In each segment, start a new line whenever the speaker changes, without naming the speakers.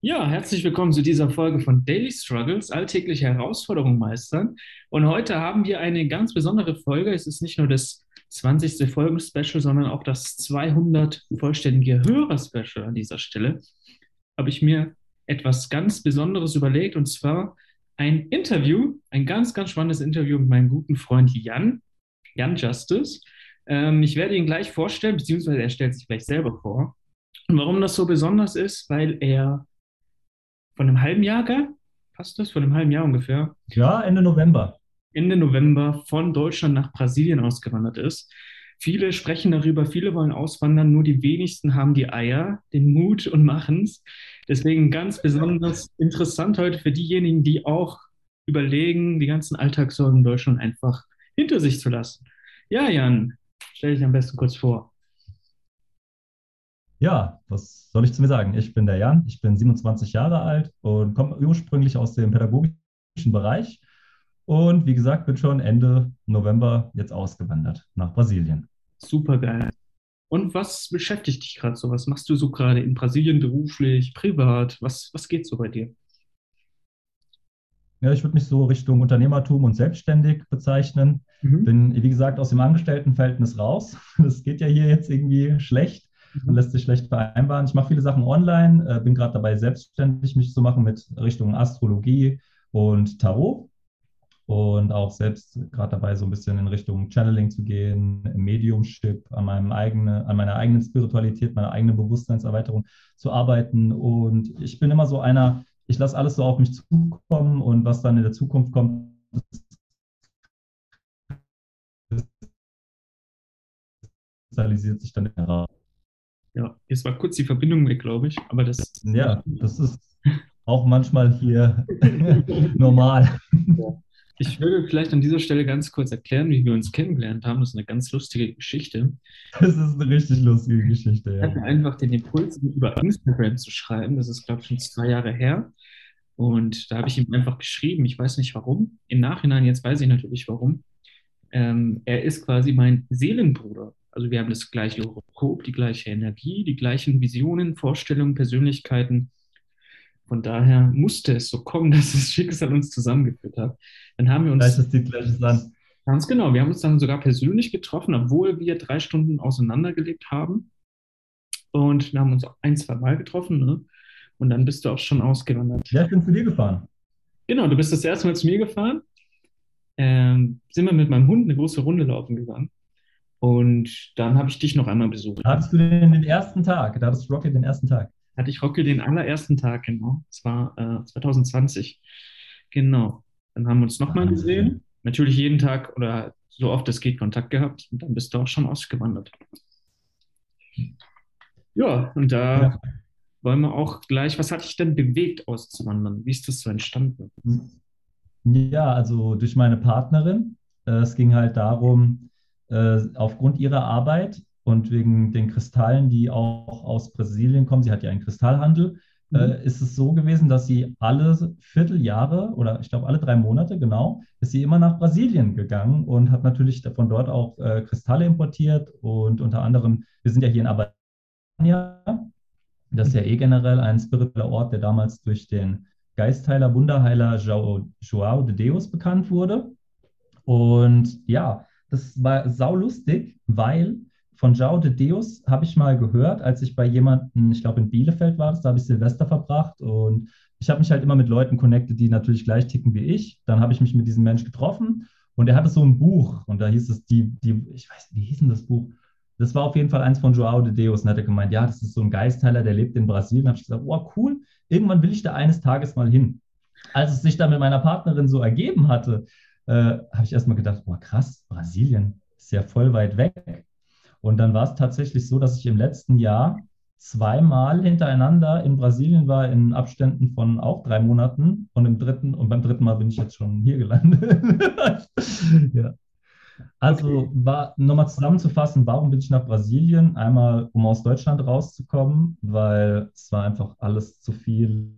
Ja, herzlich willkommen zu dieser Folge von Daily Struggles, alltägliche Herausforderungen meistern. Und heute haben wir eine ganz besondere Folge. Es ist nicht nur das 20. Folgen-Special, sondern auch das 200 vollständige Hörer-Special an dieser Stelle. Habe ich mir etwas ganz Besonderes überlegt und zwar ein Interview, ein ganz, ganz spannendes Interview mit meinem guten Freund Jan, Jan Justice. Ähm, ich werde ihn gleich vorstellen, beziehungsweise er stellt sich gleich selber vor. Und warum das so besonders ist, weil er von einem halben Jahr, gell? Passt das? Von einem halben Jahr ungefähr.
Ja, Ende November.
Ende November von Deutschland nach Brasilien ausgewandert ist. Viele sprechen darüber, viele wollen auswandern, nur die wenigsten haben die Eier, den Mut und machen es. Deswegen ganz besonders interessant heute für diejenigen, die auch überlegen, die ganzen Alltagssorgen in Deutschland einfach hinter sich zu lassen. Ja, Jan, stell dich am besten kurz vor.
Ja, was soll ich zu mir sagen? Ich bin der Jan, ich bin 27 Jahre alt und komme ursprünglich aus dem pädagogischen Bereich. Und wie gesagt, bin schon Ende November jetzt ausgewandert nach Brasilien.
Super geil. Und was beschäftigt dich gerade so? Was machst du so gerade in Brasilien beruflich, privat? Was, was geht so bei dir?
Ja, ich würde mich so Richtung Unternehmertum und selbstständig bezeichnen.
Mhm.
Bin, wie gesagt, aus dem Angestelltenverhältnis raus. Das geht ja hier jetzt irgendwie schlecht und lässt sich schlecht vereinbaren. Ich mache viele Sachen online, äh, bin gerade dabei, selbstständig mich zu machen mit Richtung Astrologie und Tarot. Und auch selbst gerade dabei, so ein bisschen in Richtung Channeling zu gehen, Mediumship, an, meinem eigene, an meiner eigenen Spiritualität, meiner eigenen Bewusstseinserweiterung zu arbeiten. Und ich bin immer so einer, ich lasse alles so auf mich zukommen und was dann in der Zukunft kommt, kristallisiert sich dann heraus.
Ja, jetzt war kurz die Verbindung weg, glaube ich, aber das.
Ja, das ist auch manchmal hier normal.
Ja. Ich würde vielleicht an dieser Stelle ganz kurz erklären, wie wir uns kennengelernt haben. Das ist eine ganz lustige Geschichte.
Das ist eine richtig lustige Geschichte,
Ich hatte
ja.
einfach den Impuls, über Instagram zu schreiben. Das ist, glaube ich, schon zwei Jahre her. Und da habe ich ihm einfach geschrieben. Ich weiß nicht warum. Im Nachhinein, jetzt weiß ich natürlich warum. Ähm, er ist quasi mein Seelenbruder. Also wir haben das gleiche Horoskop, die gleiche Energie, die gleichen Visionen, Vorstellungen, Persönlichkeiten. Von daher musste es so kommen, dass das Schicksal uns zusammengeführt hat. Dann haben wir uns,
Gleiches Lied, gleiches Land.
ganz genau, wir haben uns dann sogar persönlich getroffen, obwohl wir drei Stunden auseinandergelebt haben. Und wir haben uns ein, zwei Mal getroffen, ne? Und dann bist du auch schon ausgewandert.
Ja, ich bin zu dir gefahren.
Genau, du bist das erste Mal zu mir gefahren. Ähm, sind wir mit meinem Hund eine große Runde laufen gegangen. Und dann habe ich dich noch einmal besucht.
Hattest du den, den ersten Tag, da hattest Rocket den ersten Tag.
Hatte ich Rocky den allerersten Tag, genau. Es war äh, 2020. Genau. Dann haben wir uns nochmal
Wahnsinn.
gesehen. Natürlich jeden Tag oder so oft es geht Kontakt gehabt. Und dann bist du auch schon ausgewandert. Ja, und da
Ja.
wollen wir auch gleich, was hat dich denn bewegt, auszuwandern? Wie ist das so entstanden?
Ja, also durch meine Partnerin. Äh, Es ging halt darum, äh, aufgrund ihrer Arbeit und wegen den Kristallen, die auch aus Brasilien kommen, sie hat ja einen Kristallhandel,
Mhm.
äh, ist es so gewesen, dass sie alle Vierteljahre oder ich glaube alle drei Monate genau, ist sie immer nach Brasilien gegangen und hat natürlich von dort auch äh, Kristalle importiert und unter anderem, wir sind ja hier in Abadiânia, das ist ja eh generell ein spiritueller Ort, der damals durch den Geistheiler, Wunderheiler João de Deus bekannt wurde. Und ja, das war saulustig, weil von João de Deus habe ich mal gehört, als ich bei jemandem, ich glaube in Bielefeld war das, da habe ich Silvester verbracht und ich habe mich halt immer mit Leuten connected, die natürlich gleich ticken wie ich. Dann habe ich mich mit diesem Mensch getroffen und er hatte so ein Buch und da hieß es, die, die, ich weiß, wie hieß denn das Buch? Das war auf jeden Fall eins von João de Deus und hat er gemeint, ja, das ist so ein Geistheiler, der lebt in Brasilien. Da habe ich gesagt, oh cool, irgendwann will ich da eines Tages mal hin. Als es sich dann mit meiner Partnerin so ergeben hatte, äh, habe ich erstmal gedacht, boah, krass, Brasilien ist ja voll weit weg. Und dann war es tatsächlich so, dass ich im letzten Jahr zweimal hintereinander in Brasilien war, in Abständen von auch drei Monaten. Und im dritten, und beim dritten Mal bin ich jetzt schon hier gelandet. ja. Also war nochmal zusammenzufassen, warum bin ich nach Brasilien? Einmal, um aus Deutschland rauszukommen, weil es war einfach alles zu viel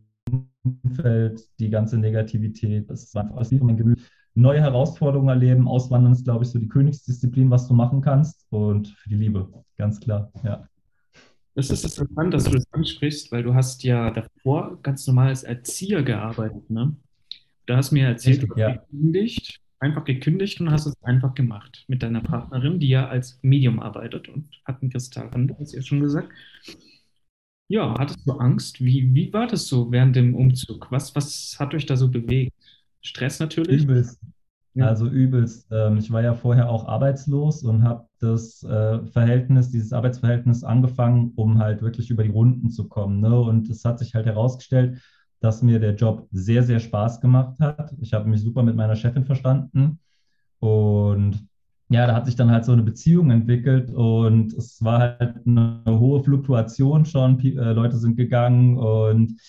Umfeld, die ganze Negativität, es war einfach alles nicht mein Gemüt. Neue Herausforderungen erleben, Auswandern ist, glaube ich, so die Königsdisziplin, was du machen kannst und für die Liebe, ganz klar, ja.
Das ist interessant, dass du das ansprichst, weil du hast ja davor ganz normal als Erzieher gearbeitet, ne? Du hast mir erzählt, du
Richtig,
hast
ja.
gekündigt, einfach gekündigt und hast es einfach gemacht mit deiner Partnerin, die ja als Medium arbeitet und hat einen Kristallhandel, hast du ja schon gesagt. Ja, hattest du Angst? Wie, wie war das so während dem Umzug? Was, was hat euch da so bewegt? Stress natürlich?
Übelst.
Ja.
Also übelst. Ähm, ich war ja vorher auch arbeitslos und habe das äh, Verhältnis, dieses Arbeitsverhältnis angefangen, um halt wirklich über die Runden zu kommen. Ne? Und es hat sich halt herausgestellt, dass mir der Job sehr, sehr Spaß gemacht hat. Ich habe mich super mit meiner Chefin verstanden. Und ja, da hat sich dann halt so eine Beziehung entwickelt und es war halt eine hohe Fluktuation schon. Äh, Leute sind gegangen und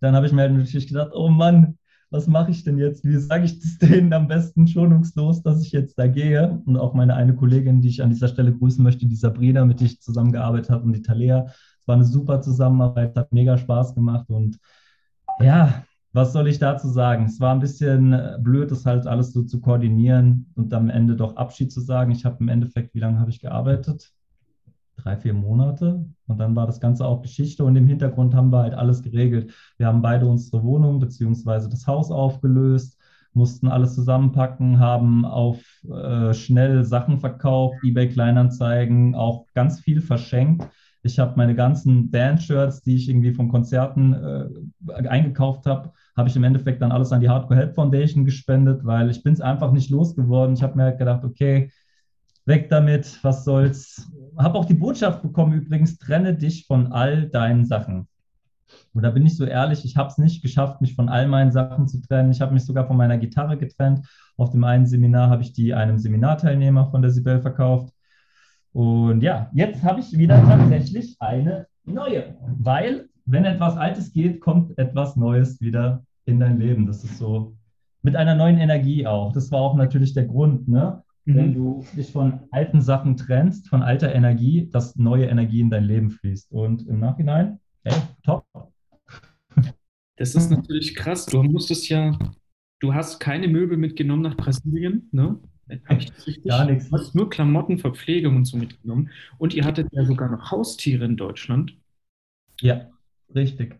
dann habe ich mir halt natürlich gedacht, oh Mann, was mache ich denn jetzt? Wie sage ich das denen am besten schonungslos, dass ich jetzt da gehe? Und auch meine eine Kollegin, die ich an dieser Stelle grüßen möchte, die Sabrina, mit der ich zusammengearbeitet habe, und die Talea. Es war eine super Zusammenarbeit, hat mega Spaß gemacht und ja, was soll ich dazu sagen? Es war ein bisschen äh, blöd, das halt alles so zu koordinieren und am Ende doch Abschied zu sagen. Ich habe im Endeffekt, wie lange habe ich gearbeitet? Drei, vier Monate. Und dann war das Ganze auch Geschichte und im Hintergrund haben wir halt alles geregelt. Wir haben beide unsere Wohnung beziehungsweise das Haus aufgelöst, mussten alles zusammenpacken, haben auf äh, schnell Sachen verkauft, eBay Kleinanzeigen, auch ganz viel verschenkt. Ich habe meine ganzen Band-Shirts, die ich irgendwie von Konzerten äh, eingekauft habe, habe ich im Endeffekt dann alles an die Hardcore Help Foundation gespendet, weil ich bin es einfach nicht losgeworden. Ich habe mir halt gedacht, okay, weg damit, was soll's. Habe auch die Botschaft bekommen, übrigens, trenne dich von all deinen Sachen. Und da bin ich so ehrlich, ich habe es nicht geschafft, mich von all meinen Sachen zu trennen. Ich habe mich sogar von meiner Gitarre getrennt. Auf dem einen Seminar habe ich die einem Seminarteilnehmer von der Sibel verkauft. Und ja, jetzt habe ich wieder tatsächlich eine neue, weil wenn etwas Altes geht, kommt etwas Neues wieder in dein Leben. Das ist so mit einer neuen Energie auch. Das war auch natürlich der Grund, ne? Wenn
Mhm.
du dich von alten Sachen trennst, von alter Energie, dass neue Energie in dein Leben fließt. Und im Nachhinein, hey, top.
Das ist natürlich krass. Du musstest ja, du hast keine Möbel mitgenommen nach Brasilien, ne? Habe ich das
Gar nichts.
Du hast nur Klamotten, Verpflegung und so mitgenommen. Und ihr hattet ja sogar noch Haustiere in Deutschland.
Ja, richtig.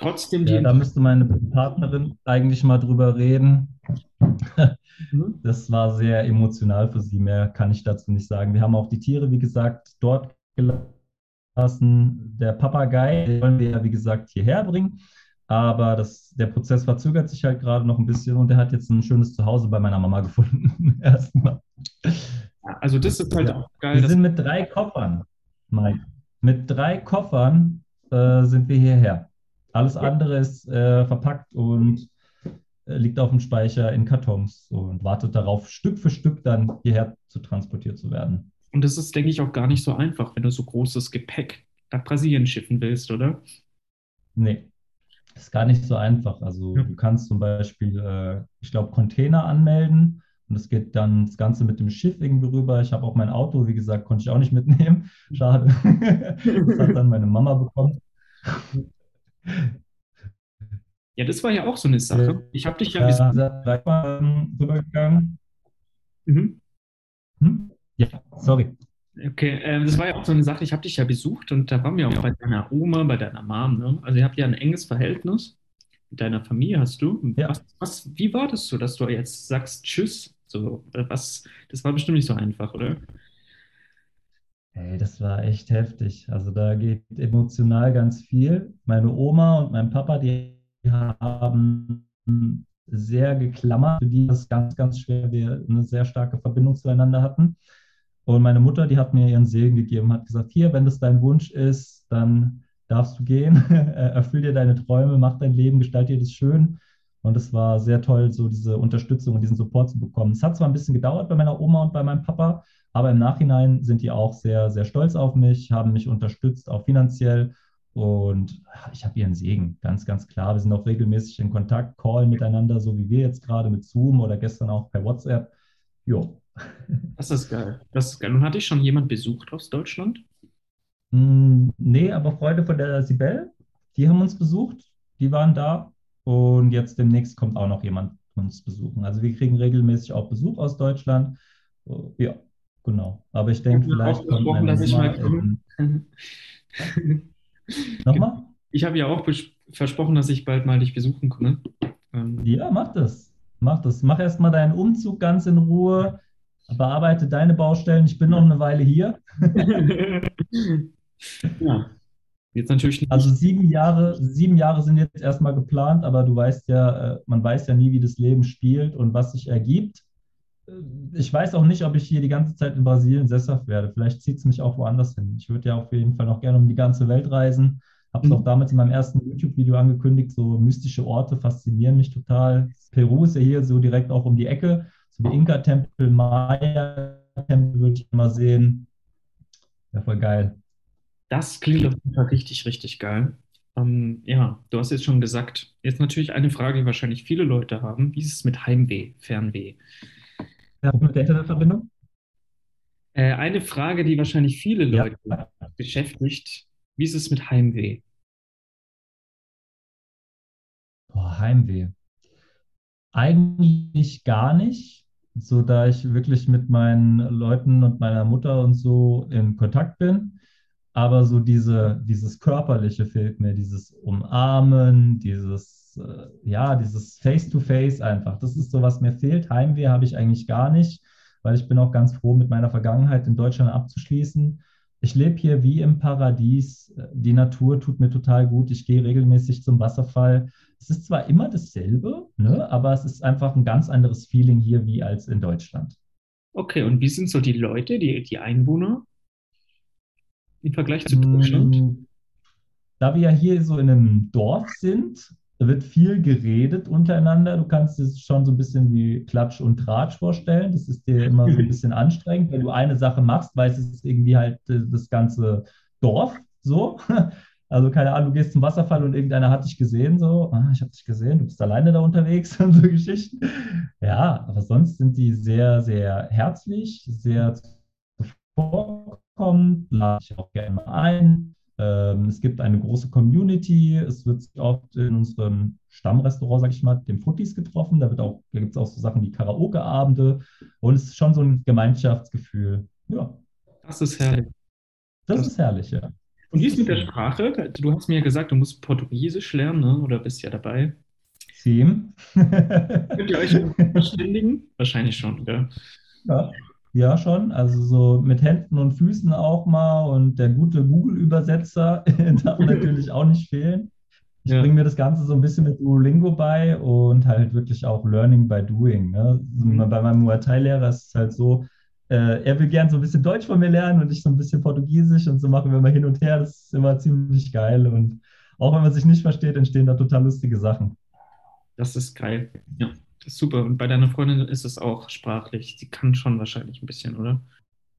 Trotzdem die
Ja, da müsste meine Partnerin eigentlich mal drüber reden.
Mhm.
Das war sehr emotional für sie. Mehr kann ich dazu nicht sagen. Wir haben auch die Tiere, wie gesagt, dort gelassen. Der Papagei, den wollen wir ja, wie gesagt, hierher bringen. Aber das, der Prozess verzögert sich halt gerade noch ein bisschen und er hat jetzt ein schönes Zuhause bei meiner Mama gefunden. Erstmal.
Also das ist halt
Ja.
auch geil,
Wir sind mit drei Koffern, Mike. Mit drei Koffern äh, sind wir hierher. Alles andere ist äh, verpackt und äh, liegt auf dem Speicher in Kartons und wartet darauf, Stück für Stück dann hierher zu transportiert zu werden.
und das ist, denke ich, auch gar nicht so einfach, wenn du so großes Gepäck nach Brasilien schiffen willst, oder?
Nee, ist gar nicht so einfach. Also
Ja.
du kannst zum Beispiel, äh, ich glaube, Container anmelden und es geht dann das Ganze mit dem Schiff irgendwie rüber. Ich habe auch mein Auto, wie gesagt, konnte ich auch nicht mitnehmen. Schade. Das hat dann meine Mama bekommen.
Ja, das war ja auch so eine Sache. Ich habe dich ja
Ja, ähm, rübergegangen.
Mhm.
Hm? Ja, sorry.
Okay, ähm, das war ja auch so eine Sache. Ich habe dich ja besucht und da waren wir auch bei deiner Oma, bei deiner Mom, ne? Also ihr habt ja ein enges Verhältnis mit deiner Familie, hast du.
Ja.
Was, was, wie war das so, dass du jetzt sagst Tschüss? So, äh, was, das war bestimmt nicht so einfach, oder?
Ey, das war echt heftig. Also da geht emotional ganz viel. Meine Oma und mein Papa, die haben sehr geklammert. Für die es ganz, ganz schwer, wir eine sehr starke Verbindung zueinander hatten. Und meine Mutter, die hat mir ihren Segen gegeben, hat gesagt, hier, wenn das dein Wunsch ist, dann darfst du gehen, erfüll dir deine Träume, mach dein Leben, gestalt dir das schön. Und es war sehr toll, so diese Unterstützung und diesen Support zu bekommen. Es hat zwar ein bisschen gedauert bei meiner Oma und bei meinem Papa, aber im Nachhinein sind die auch sehr, sehr stolz auf mich, haben mich unterstützt, auch finanziell. Und ich habe ihren Segen, ganz, ganz klar. Wir sind auch regelmäßig in Kontakt, Call miteinander, so wie wir jetzt gerade mit Zoom oder gestern auch per WhatsApp. Jo.
Das ist geil. Das ist geil. Und hatte ich schon jemand besucht aus Deutschland?
Hm, nee, aber Freunde von der Sibel, die haben uns besucht, die waren da. Und jetzt demnächst kommt auch noch jemand uns besuchen. Also wir kriegen regelmäßig auch Besuch aus Deutschland. Ja, genau. Aber ich denke, vielleicht meine
dass ich mal komme.
Nochmal?
Ich habe ja auch versprochen, dass ich bald mal dich besuchen komme.
Ähm, ja, mach das. Mach das. Mach erstmal deinen Umzug ganz in Ruhe. Bearbeite deine Baustellen. Ich bin noch eine Weile hier.
ja. Jetzt natürlich nicht.
Also sieben Jahre, sieben Jahre sind jetzt erstmal geplant, aber du weißt ja, äh, man weiß ja nie, wie das Leben spielt und was sich ergibt. Äh, ich weiß auch nicht, ob ich hier die ganze Zeit in Brasilien sesshaft werde. Vielleicht zieht es mich auch woanders hin. Ich würde ja auf jeden Fall noch gerne um die ganze Welt reisen. Habe es mhm. auch damals in meinem ersten YouTube-Video angekündigt. So mystische Orte faszinieren mich total. Peru ist ja hier so direkt auch um die Ecke. So die Inka-Tempel, Maya-Tempel würde ich immer sehen. Ja, voll geil.
Das klingt auf jeden Fall richtig, richtig geil. Ähm, ja, du hast jetzt schon gesagt, jetzt natürlich eine Frage, die wahrscheinlich viele Leute haben. Wie ist es mit Heimweh, Fernweh?
Ja, mit der Internetverbindung?
Äh, eine Frage, die wahrscheinlich viele Leute ja. beschäftigt. Wie ist es mit Heimweh?
Boah, Heimweh. Eigentlich gar nicht, so da ich wirklich mit meinen Leuten und meiner Mutter und so in Kontakt bin aber so diese, dieses Körperliche fehlt mir, dieses Umarmen, dieses, äh, ja, dieses Face-to-Face -face einfach. Das ist so, was mir fehlt. Heimweh habe ich eigentlich gar nicht, weil ich bin auch ganz froh, mit meiner Vergangenheit in Deutschland abzuschließen. Ich lebe hier wie im Paradies. Die Natur tut mir total gut. Ich gehe regelmäßig zum Wasserfall. Es ist zwar immer dasselbe, ne, aber es ist einfach ein ganz anderes Feeling hier wie als in Deutschland.
Okay, und wie sind so die Leute, die, die Einwohner? im Vergleich zu Deutschland? Mm,
da wir ja hier so in einem Dorf sind, wird viel geredet untereinander. Du kannst es schon so ein bisschen wie Klatsch und Tratsch vorstellen. Das ist dir immer so ein bisschen anstrengend. Wenn du eine Sache machst, weiß es irgendwie halt äh, das ganze Dorf so. Also keine Ahnung, du gehst zum Wasserfall und irgendeiner hat dich gesehen, so, ah, ich habe dich gesehen, du bist alleine da unterwegs und so Geschichten. Ja, aber sonst sind die sehr, sehr herzlich, sehr zuvorkommend lade ich auch gerne ein. Ähm, es gibt eine große Community. Es wird oft in unserem Stammrestaurant, sag ich mal, dem Footies getroffen. Da, da gibt es auch so Sachen wie Karaoke-Abende. Und es ist schon so ein Gemeinschaftsgefühl. Ja.
Das ist herrlich.
Das, das ist herrlich, ja.
Und wie ist mit der Sprache? Du hast mir ja gesagt, du musst Portugiesisch lernen, ne? oder bist ja dabei.
Sim.
Könnt ihr euch verständigen? Wahrscheinlich schon, gell?
Ja. Ja, schon. Also so mit Händen und Füßen auch mal und der gute Google-Übersetzer darf natürlich auch nicht fehlen. Ich ja. bringe mir das Ganze so ein bisschen mit Duolingo bei und halt wirklich auch Learning by Doing. Ne? Mhm. Bei meinem Muay Thai-Lehrer ist es halt so, äh, er will gern so ein bisschen Deutsch von mir lernen und ich so ein bisschen Portugiesisch und so machen wir mal hin und her. Das ist immer ziemlich geil und auch wenn man sich nicht versteht, entstehen da total lustige Sachen.
Das ist geil. Ja. Das ist super. Und bei deiner Freundin ist es auch sprachlich. Sie kann schon wahrscheinlich ein bisschen, oder?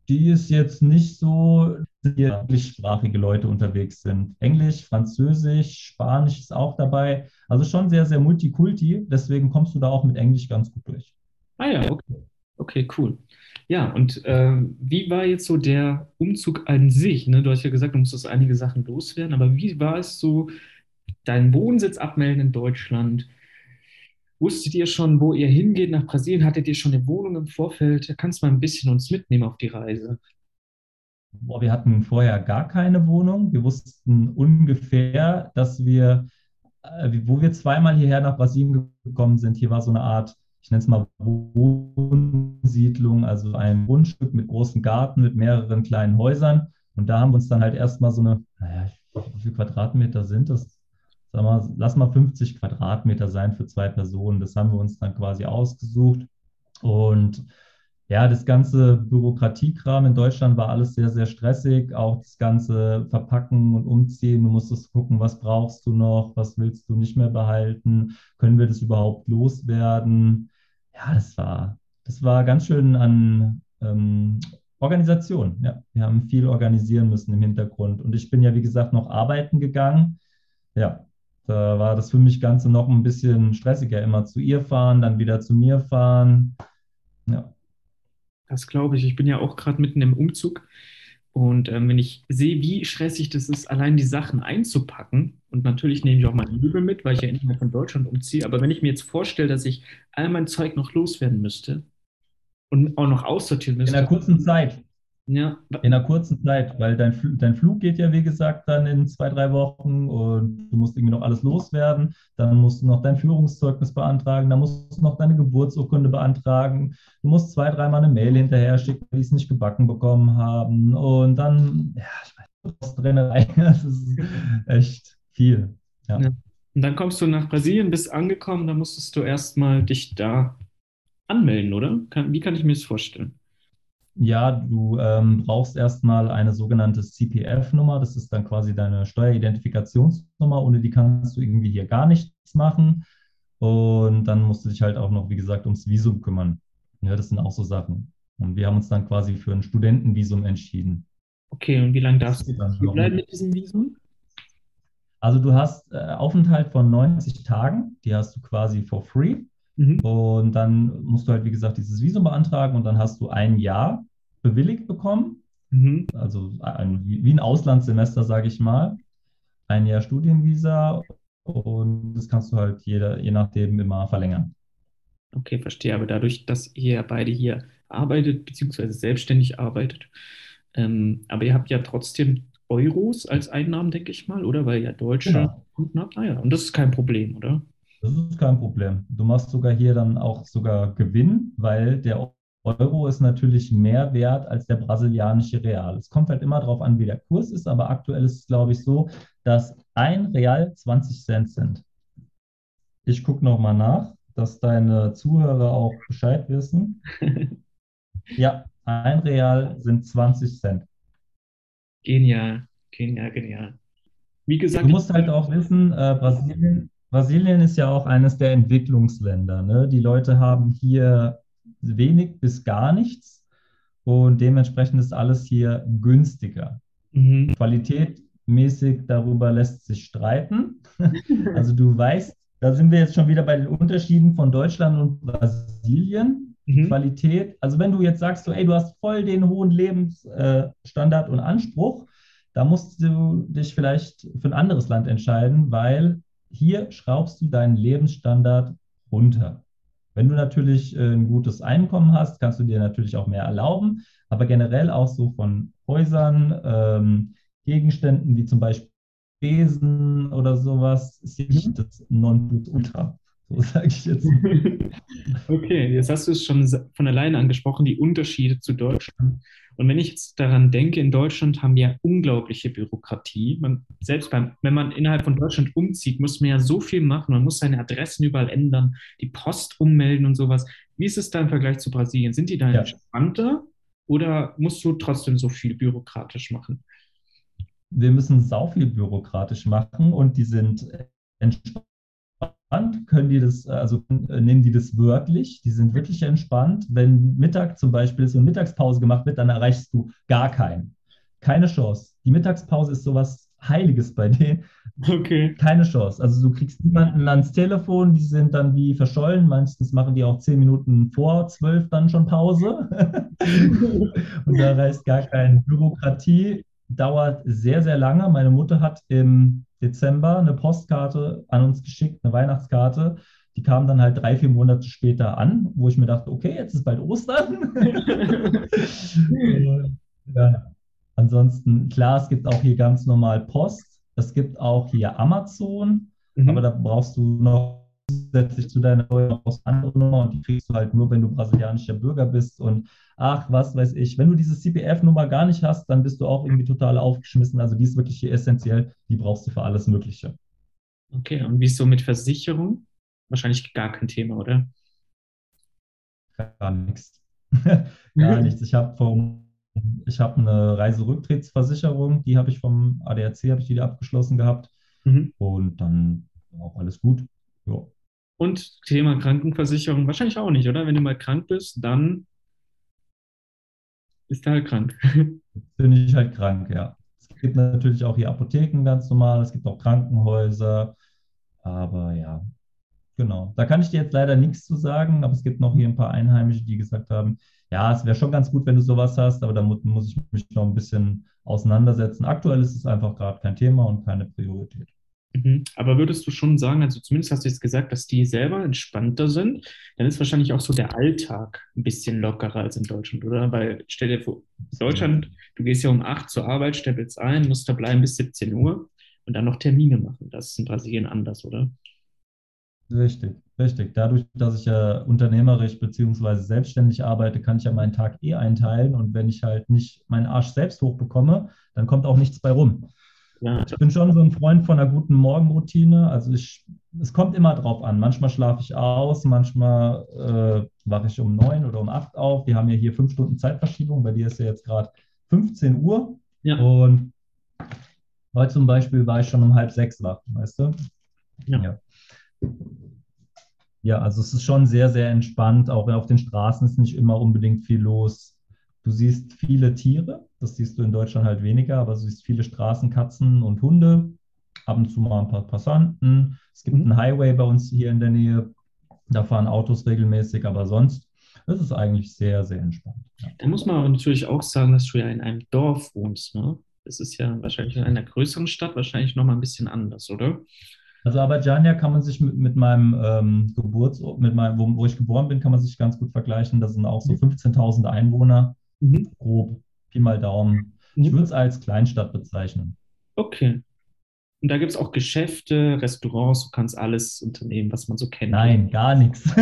Die ist jetzt nicht so, dass hier englischsprachige Leute unterwegs sind. Englisch, Französisch, Spanisch ist auch dabei. Also schon sehr, sehr multikulti. Deswegen kommst du da auch mit Englisch ganz gut durch.
Ah ja, okay. Okay, cool. Ja, und äh, wie war jetzt so der Umzug an sich? Ne? Du hast ja gesagt, du musstest einige Sachen loswerden, aber wie war es so, deinen Wohnsitz abmelden in Deutschland? Wusstet ihr schon, wo ihr hingeht nach Brasilien? Hattet ihr schon eine Wohnung im Vorfeld? Kannst du mal ein bisschen uns mitnehmen auf die Reise?
Boah, wir hatten vorher gar keine Wohnung. Wir wussten ungefähr, dass wir, äh, wo wir zweimal hierher nach Brasilien gekommen sind, hier war so eine Art, ich nenne es mal Wohnsiedlung, also ein Grundstück mit großem Garten, mit mehreren kleinen Häusern. Und da haben wir uns dann halt erstmal so eine, naja, wie viele Quadratmeter sind das? Sag mal, lass mal 50 Quadratmeter sein für zwei Personen. Das haben wir uns dann quasi ausgesucht. Und ja, das ganze Bürokratiekram in Deutschland war alles sehr, sehr stressig. Auch das ganze Verpacken und Umziehen. Du musstest gucken, was brauchst du noch, was willst du nicht mehr behalten, können wir das überhaupt loswerden? Ja, das war, das war ganz schön an ähm, Organisation. Ja, wir haben viel organisieren müssen im Hintergrund. Und ich bin ja, wie gesagt, noch arbeiten gegangen. Ja, da war das für mich Ganze noch ein bisschen stressiger. Immer zu ihr fahren, dann wieder zu mir fahren. Ja.
Das glaube ich. Ich bin ja auch gerade mitten im Umzug. Und ähm, wenn ich sehe, wie stressig das ist, allein die Sachen einzupacken, und natürlich nehme ich auch meine Möbel mit, weil ich ja innerhalb von Deutschland umziehe, aber wenn ich mir jetzt vorstelle, dass ich all mein Zeug noch loswerden müsste und auch noch aussortieren müsste.
In einer kurzen Zeit.
Ja.
In einer kurzen Zeit, weil dein, Fl dein Flug geht ja, wie gesagt, dann in zwei, drei Wochen und du musst irgendwie noch alles loswerden. Dann musst du noch dein Führungszeugnis beantragen, dann musst du noch deine Geburtsurkunde beantragen. Du musst zwei, dreimal eine Mail hinterher schicken, die es nicht gebacken bekommen haben. Und dann, ja, ich weiß, Postrennerei, das ist echt viel. Ja.
ja. Und dann kommst du nach Brasilien, bist angekommen, dann musstest du erstmal dich da anmelden, oder? Wie kann ich mir das vorstellen?
Ja, du ähm, brauchst erstmal eine sogenannte CPF-Nummer. Das ist dann quasi deine Steueridentifikationsnummer. Ohne die kannst du irgendwie hier gar nichts machen. Und dann musst du dich halt auch noch, wie gesagt, ums Visum kümmern. Ja, das sind auch so Sachen. Und wir haben uns dann quasi für ein Studentenvisum entschieden.
Okay, und wie lange darfst du dann bleiben mit diesem Visum?
Also du hast äh, Aufenthalt von 90 Tagen, die hast du quasi for free. Mhm. Und dann musst du halt, wie gesagt, dieses Visum beantragen und dann hast du ein Jahr bewilligt bekommen. Mhm. Also ein, wie ein Auslandssemester, sage ich mal. Ein Jahr Studienvisa und das kannst du halt jeder, je nachdem immer verlängern.
Okay, verstehe. Aber dadurch, dass ihr beide hier arbeitet, beziehungsweise selbstständig arbeitet, ähm, aber ihr habt ja trotzdem Euros als Einnahmen, denke ich mal, oder? Weil ja Deutsche genau. Kunden habt. Ah ja, und das ist kein Problem, oder?
Das ist kein Problem. Du machst sogar hier dann auch sogar Gewinn, weil der Euro ist natürlich mehr wert als der brasilianische Real. Es kommt halt immer darauf an, wie der Kurs ist, aber aktuell ist es, glaube ich, so, dass ein Real 20 Cent sind. Ich gucke nochmal nach, dass deine Zuhörer auch Bescheid wissen. ja, ein Real sind 20 Cent.
Genial, genial, genial.
Wie gesagt, du musst halt auch wissen, äh, Brasilien Brasilien ist ja auch eines der Entwicklungsländer. Ne? Die Leute haben hier wenig bis gar nichts und dementsprechend ist alles hier günstiger. Mhm. Qualitätmäßig darüber lässt sich streiten. also du weißt, da sind wir jetzt schon wieder bei den Unterschieden von Deutschland und Brasilien. Mhm. Qualität, also wenn du jetzt sagst, so, ey, du hast voll den hohen Lebensstandard und Anspruch, da musst du dich vielleicht für ein anderes Land entscheiden, weil hier schraubst du deinen Lebensstandard runter. Wenn du natürlich äh, ein gutes Einkommen hast, kannst du dir natürlich auch mehr erlauben, aber generell auch so von Häusern, ähm, Gegenständen wie zum Beispiel Besen oder sowas, ist hier nicht das Nonplusultra. So sage ich jetzt.
okay, jetzt hast du es schon von alleine angesprochen, die Unterschiede zu Deutschland. Und wenn ich jetzt daran denke, in Deutschland haben wir unglaubliche Bürokratie. Man, selbst beim, wenn man innerhalb von Deutschland umzieht, muss man ja so viel machen. Man muss seine Adressen überall ändern, die Post ummelden und sowas. Wie ist es da im Vergleich zu Brasilien? Sind die da ja. entspannter oder musst du trotzdem so viel bürokratisch machen?
Wir müssen sau viel bürokratisch machen und die sind entspannt entspannt, können die das, also nehmen die das wörtlich, die sind wirklich entspannt. Wenn Mittag zum Beispiel so eine Mittagspause gemacht wird, dann erreichst du gar keinen. Keine Chance. Die Mittagspause ist sowas Heiliges bei denen. Okay. Keine Chance. Also du kriegst niemanden ans Telefon, die sind dann wie verschollen. Meistens machen die auch zehn Minuten vor zwölf dann schon Pause. Und da reißt gar keine Bürokratie. Dauert sehr, sehr lange. Meine Mutter hat im Dezember eine Postkarte an uns geschickt, eine Weihnachtskarte. Die kam dann halt drei, vier Monate später an, wo ich mir dachte, okay, jetzt ist bald Ostern. ja. Ansonsten, klar, es gibt auch hier ganz normal Post. Es gibt auch hier Amazon, mhm. aber da brauchst du noch zusätzlich zu deiner aus andere Nummer und die kriegst du halt nur, wenn du brasilianischer Bürger bist und ach, was weiß ich. Wenn du diese CPF-Nummer gar nicht hast, dann bist du auch irgendwie total aufgeschmissen. Also die ist wirklich hier essentiell, die brauchst du für alles Mögliche.
Okay, und wie ist so mit Versicherung? Wahrscheinlich gar kein Thema, oder?
Gar nichts. gar nichts. Ich habe vom ich habe eine Reiserücktrittsversicherung, die habe ich vom ADAC, habe ich die abgeschlossen gehabt. Mhm. Und dann auch alles gut. Ja.
Und Thema Krankenversicherung wahrscheinlich auch nicht, oder? Wenn du mal krank bist, dann ist er halt krank.
Bin ich halt krank, ja. Es gibt natürlich auch hier Apotheken ganz normal, es gibt auch Krankenhäuser, aber ja, genau. Da kann ich dir jetzt leider nichts zu sagen, aber es gibt noch hier ein paar Einheimische, die gesagt haben, ja, es wäre schon ganz gut, wenn du sowas hast, aber da muss, muss ich mich noch ein bisschen auseinandersetzen. Aktuell ist es einfach gerade kein Thema und keine Priorität.
Mhm. Aber würdest du schon sagen, also zumindest hast du jetzt gesagt, dass die selber entspannter sind, dann ist wahrscheinlich auch so der Alltag ein bisschen lockerer als in Deutschland, oder? Weil stell dir vor, Deutschland, du gehst ja um 8 zur Arbeit, stempelst ein, musst da bleiben bis 17 Uhr und dann noch Termine machen. Das ist in Brasilien anders, oder?
Richtig, richtig. Dadurch, dass ich ja unternehmerisch beziehungsweise selbstständig arbeite, kann ich ja meinen Tag eh einteilen und wenn ich halt nicht meinen Arsch selbst hochbekomme, dann kommt auch nichts bei rum.
Ja,
Ich bin schon so ein Freund von einer guten Morgenroutine. Also ich, es kommt immer drauf an. Manchmal schlafe ich aus, manchmal äh, wache ich um neun oder um acht auf. Wir haben ja hier fünf Stunden Zeitverschiebung. Bei dir ist ja jetzt gerade 15 Uhr.
ja,
Und heute zum Beispiel war ich schon um halb sechs wach, weißt du?
ja.
Ja. Ja, also es ist schon sehr, sehr entspannt. Auch auf den Straßen ist nicht immer unbedingt viel los. Du siehst viele Tiere, das siehst du in Deutschland halt weniger, aber du siehst viele Straßenkatzen und Hunde, ab und zu mal ein paar Passanten. Es gibt
Mhm.
einen Highway bei uns hier in der Nähe, da fahren Autos regelmäßig, aber sonst ist es eigentlich sehr, sehr entspannt. Ja.
Da muss man aber natürlich auch sagen, dass du ja in einem Dorf wohnst, ne? Das ist ja wahrscheinlich in einer größeren Stadt wahrscheinlich nochmal ein bisschen anders, oder?
Also Abidjan kann man sich mit, mit meinem ähm, Geburtsort, mit meinem, wo, wo ich geboren bin, kann man sich ganz gut vergleichen. Das sind auch so 15.000 Einwohner,
Mhm.
grob, Pi mal Daumen. Ich würde
Mhm.
es als Kleinstadt bezeichnen.
Okay. Und da gibt es auch Geschäfte, Restaurants, du kannst alles unternehmen, was man so kennt.
Nein, gar nichts.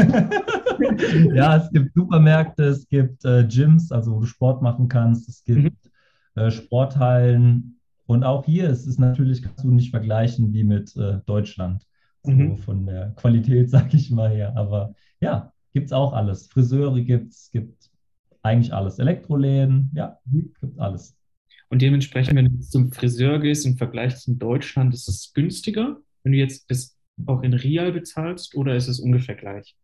Ja, es gibt Supermärkte, es gibt äh, Gyms, also wo du Sport machen kannst, es
Mhm.
gibt äh, Sporthallen. Und auch hier ist es natürlich, kannst du nicht vergleichen wie mit äh, Deutschland. So
Mhm.
von der Qualität, sag ich mal her. Aber ja, gibt es auch alles. Friseure gibt es, gibt eigentlich alles. Elektroläden, ja,
Mhm.
gibt alles.
Und dementsprechend, wenn du jetzt zum Friseur gehst im Vergleich zu Deutschland, ist es günstiger, wenn du jetzt das auch in Real bezahlst oder ist es ungefähr gleich?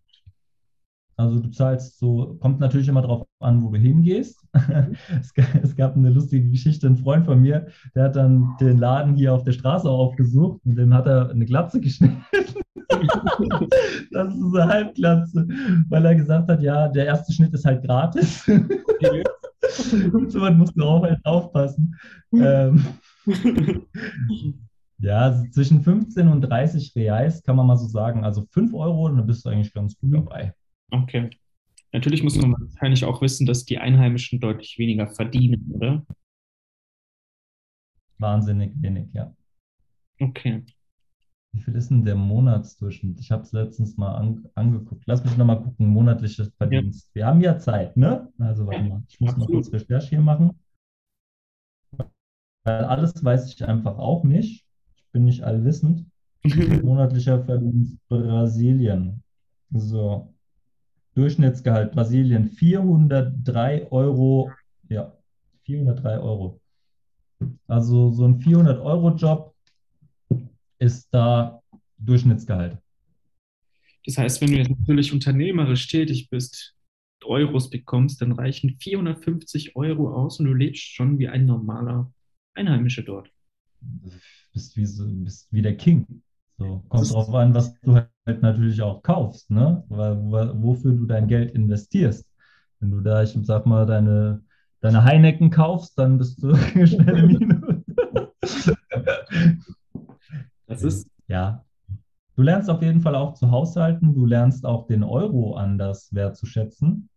Also du zahlst so, kommt natürlich immer darauf an, wo du hingehst. Es, ga- es gab eine lustige Geschichte, ein Freund von mir, der hat dann den Laden hier auf der Straße aufgesucht und dem hat er eine Glatze geschnitten. Das ist eine Halbglatze, weil er gesagt hat, ja, der erste Schnitt ist halt gratis. So was musst du auch halt aufpassen. Ähm, ja, also zwischen 15 und 30 Reais kann man mal so sagen. Also 5 Euro, dann bist du eigentlich ganz gut dabei.
Okay. Natürlich muss man wahrscheinlich auch wissen, dass die Einheimischen deutlich weniger verdienen, oder?
Wahnsinnig wenig, ja.
Okay.
Wie viel ist denn der Monatsdurchschnitt? Ich habe es letztens mal an, angeguckt. Lass mich nochmal gucken, monatliches Verdienst. Wir haben ja Zeit, ne? Also warte mal, ich muss mal
Absolut.
kurz Recherche hier machen. Weil alles weiß ich einfach auch nicht. Ich bin nicht allwissend. Monatlicher Verdienst Brasilien. So, Durchschnittsgehalt Brasilien 403 Euro. Ja, 403 Euro. Also so ein 400-Euro-Job ist da Durchschnittsgehalt.
Das heißt, wenn du jetzt natürlich unternehmerisch tätig bist, Euros bekommst, dann reichen 450 Euro aus und du lebst schon wie ein normaler Einheimischer dort.
Bist wie, so, bist wie der King. So, kommt drauf an, was du halt natürlich auch kaufst, ne? Weil, wo- wofür du dein Geld investierst. Wenn du da, ich sag mal, deine, deine Heineken kaufst, dann bist du schnell im Minus.
Das ist,
Ja. Du lernst auf jeden Fall auch zu haushalten. Du lernst auch den Euro anders wertzuschätzen.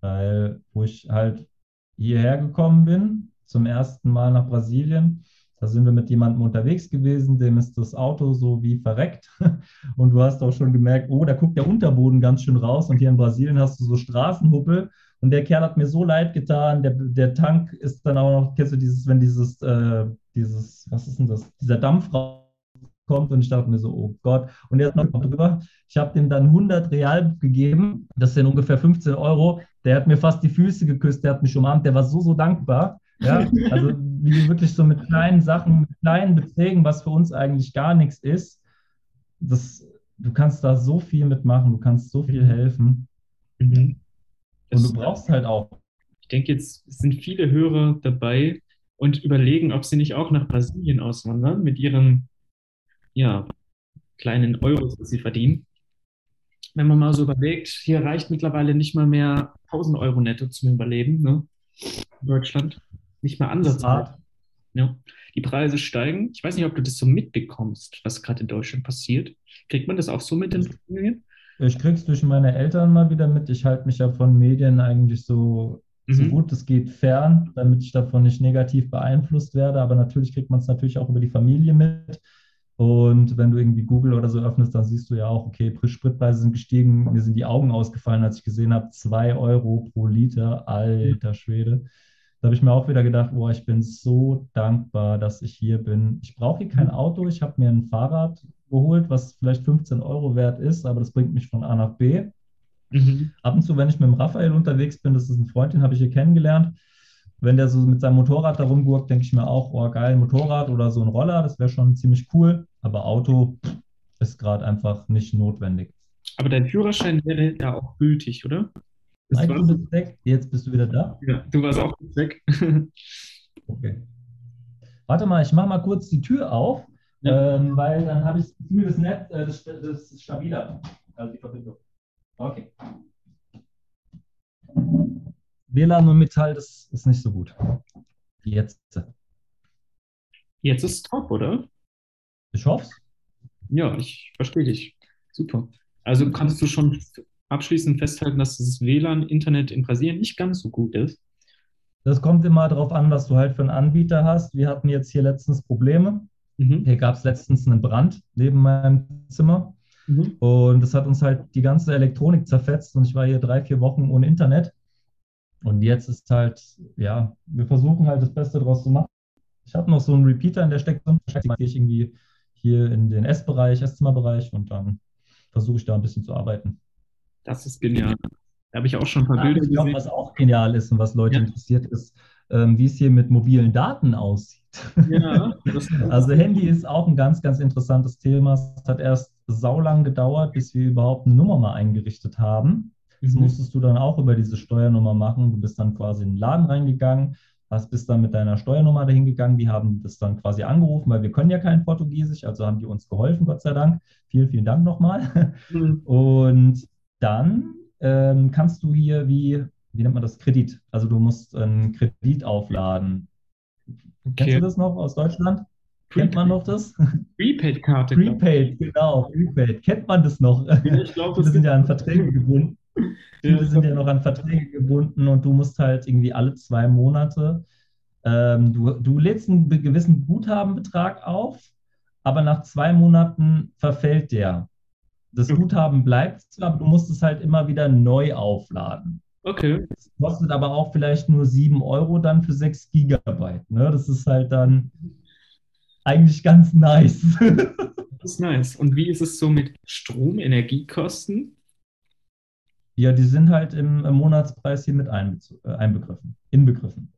Weil, wo ich halt hierher gekommen bin, zum ersten Mal nach Brasilien, da sind wir mit jemandem unterwegs gewesen, dem ist das Auto so wie verreckt. Und du hast auch schon gemerkt, oh, da guckt der Unterboden ganz schön raus. Und hier in Brasilien hast du so Straßenhuppel. Und der Kerl hat mir so leid getan. Der, der Tank ist dann auch noch, kennst du dieses, wenn dieses, äh, dieses, was ist denn das, dieser Dampf raus kommt und ich dachte mir so, oh Gott. Und er hat noch drüber, ich habe dem dann 100 Real gegeben, das sind ungefähr 15 Euro. Der hat mir fast die Füße geküsst, der hat mich umarmt, der war so, so dankbar. Ja, also wie wirklich so mit kleinen Sachen, mit kleinen Beträgen, was für uns eigentlich gar nichts ist, das, du kannst da so viel mitmachen, du kannst so viel helfen.
mhm.
Und du brauchst halt auch
ich denke, jetzt sind viele Hörer dabei und überlegen, ob sie nicht auch nach Brasilien auswandern mit ihren ja, kleinen Euros, die sie verdienen. Wenn man mal so überlegt, hier reicht mittlerweile nicht mal mehr 1000 Euro netto zum Überleben, ne? In Deutschland. Nicht mal
Das
ansatzweise. Ja. Die Preise steigen. Ich weiß nicht, ob du das so mitbekommst, was gerade in Deutschland passiert. Kriegt man das auch so mit in Familien?
Ich krieg's durch meine Eltern mal wieder mit. Ich halte mich ja von Medien eigentlich so, so
Mhm.
gut es geht fern, damit ich davon nicht negativ beeinflusst werde. Aber natürlich kriegt man es natürlich auch über die Familie mit. Und wenn du irgendwie Google oder so öffnest, dann siehst du ja auch, okay, Spritpreise sind gestiegen. Mir sind die Augen ausgefallen, als ich gesehen habe, 2 Euro pro Liter. Alter Schwede. Da habe ich mir auch wieder gedacht, boah, ich bin so dankbar, dass ich hier bin. Ich brauche hier kein Auto. Ich habe mir ein Fahrrad geholt, was vielleicht 15 Euro wert ist, aber das bringt mich von A nach B.
Mhm.
Ab und zu, wenn ich mit dem Raphael unterwegs bin, das ist ein Freund, den habe ich hier kennengelernt. Wenn der so mit seinem Motorrad da rumgurkt, denke ich mir auch, oh geil, Motorrad oder so ein Roller, das wäre schon ziemlich cool. Aber Auto ist gerade einfach nicht notwendig.
Aber dein Führerschein wäre ja auch gültig, oder? Das
Mike, du bist weg, jetzt bist du wieder da.
ja, du warst auch weg.
Okay. Warte mal, ich mache mal kurz die Tür auf,
Ja.
ähm, weil dann habe ich zumindest Netz, äh, das, das ist stabiler. Also die Verbindung. Okay. WLAN und Metall, das ist nicht so gut. Jetzt.
Jetzt ist es top, oder?
Ich hoffe es.
Ja, ich verstehe dich. Super. Also kannst du schon abschließend festhalten, dass das WLAN-Internet in Brasilien nicht ganz so gut ist?
Das kommt immer darauf an, was du halt für einen Anbieter hast. Wir hatten jetzt hier letztens Probleme.
Mhm.
Hier gab es letztens einen Brand neben meinem Zimmer.
Mhm.
Und das hat uns halt die ganze Elektronik zerfetzt und ich war hier drei, vier Wochen ohne Internet. Und jetzt ist halt, ja, wir versuchen halt das Beste draus zu machen. Ich habe noch so einen Repeater in der Steckdose, gehe ich irgendwie hier in den Essbereich, Esszimmerbereich und dann versuche ich da ein bisschen zu arbeiten.
Das ist genial. Da habe ich auch schon ein paar
Ja,
Bilder
ich glaube,
gesehen.
was auch genial ist und was Leute
Ja.
interessiert, ist, ähm, wie es hier mit mobilen Daten aussieht.
Ja,
Also Handy ist auch ein ganz, ganz interessantes Thema. Es hat erst saulang gedauert, bis wir überhaupt eine Nummer mal eingerichtet haben. Das
Mhm.
musstest du dann auch über diese Steuernummer machen. Du bist dann quasi in den Laden reingegangen, hast bist dann mit deiner Steuernummer dahin gegangen. Die haben das dann quasi angerufen, weil wir können ja kein Portugiesisch, also haben die uns geholfen, Gott sei Dank. Vielen, vielen Dank nochmal.
Mhm.
Und dann ähm, kannst du hier, wie, wie nennt man das, Kredit. Also du musst einen Kredit aufladen. Kennst
Okay.
du das noch aus Deutschland? Kennt man noch das?
Prepaid-Karte. glaub.
Prepaid, genau, Prepaid. Kennt man das noch?
Ich glaube,
Viele
das
sind ja an Verträge gebunden. Viele sind ja noch an Verträge gebunden und du musst halt irgendwie alle zwei Monate, ähm, du, du lädst einen gewissen Guthabenbetrag auf, aber nach zwei Monaten verfällt der. Das
Mhm.
Guthaben bleibt, zwar, aber du musst es halt immer wieder neu aufladen.
Okay.
Das kostet aber auch vielleicht nur 7 Euro dann für 6 Gigabyte. Ne? Das ist halt dann eigentlich ganz nice.
Das ist nice. Und wie ist es so mit Strom, Energiekosten?
Ja, die sind halt im, im Monatspreis hier mit äh, einbegriffen. Inbegriffen.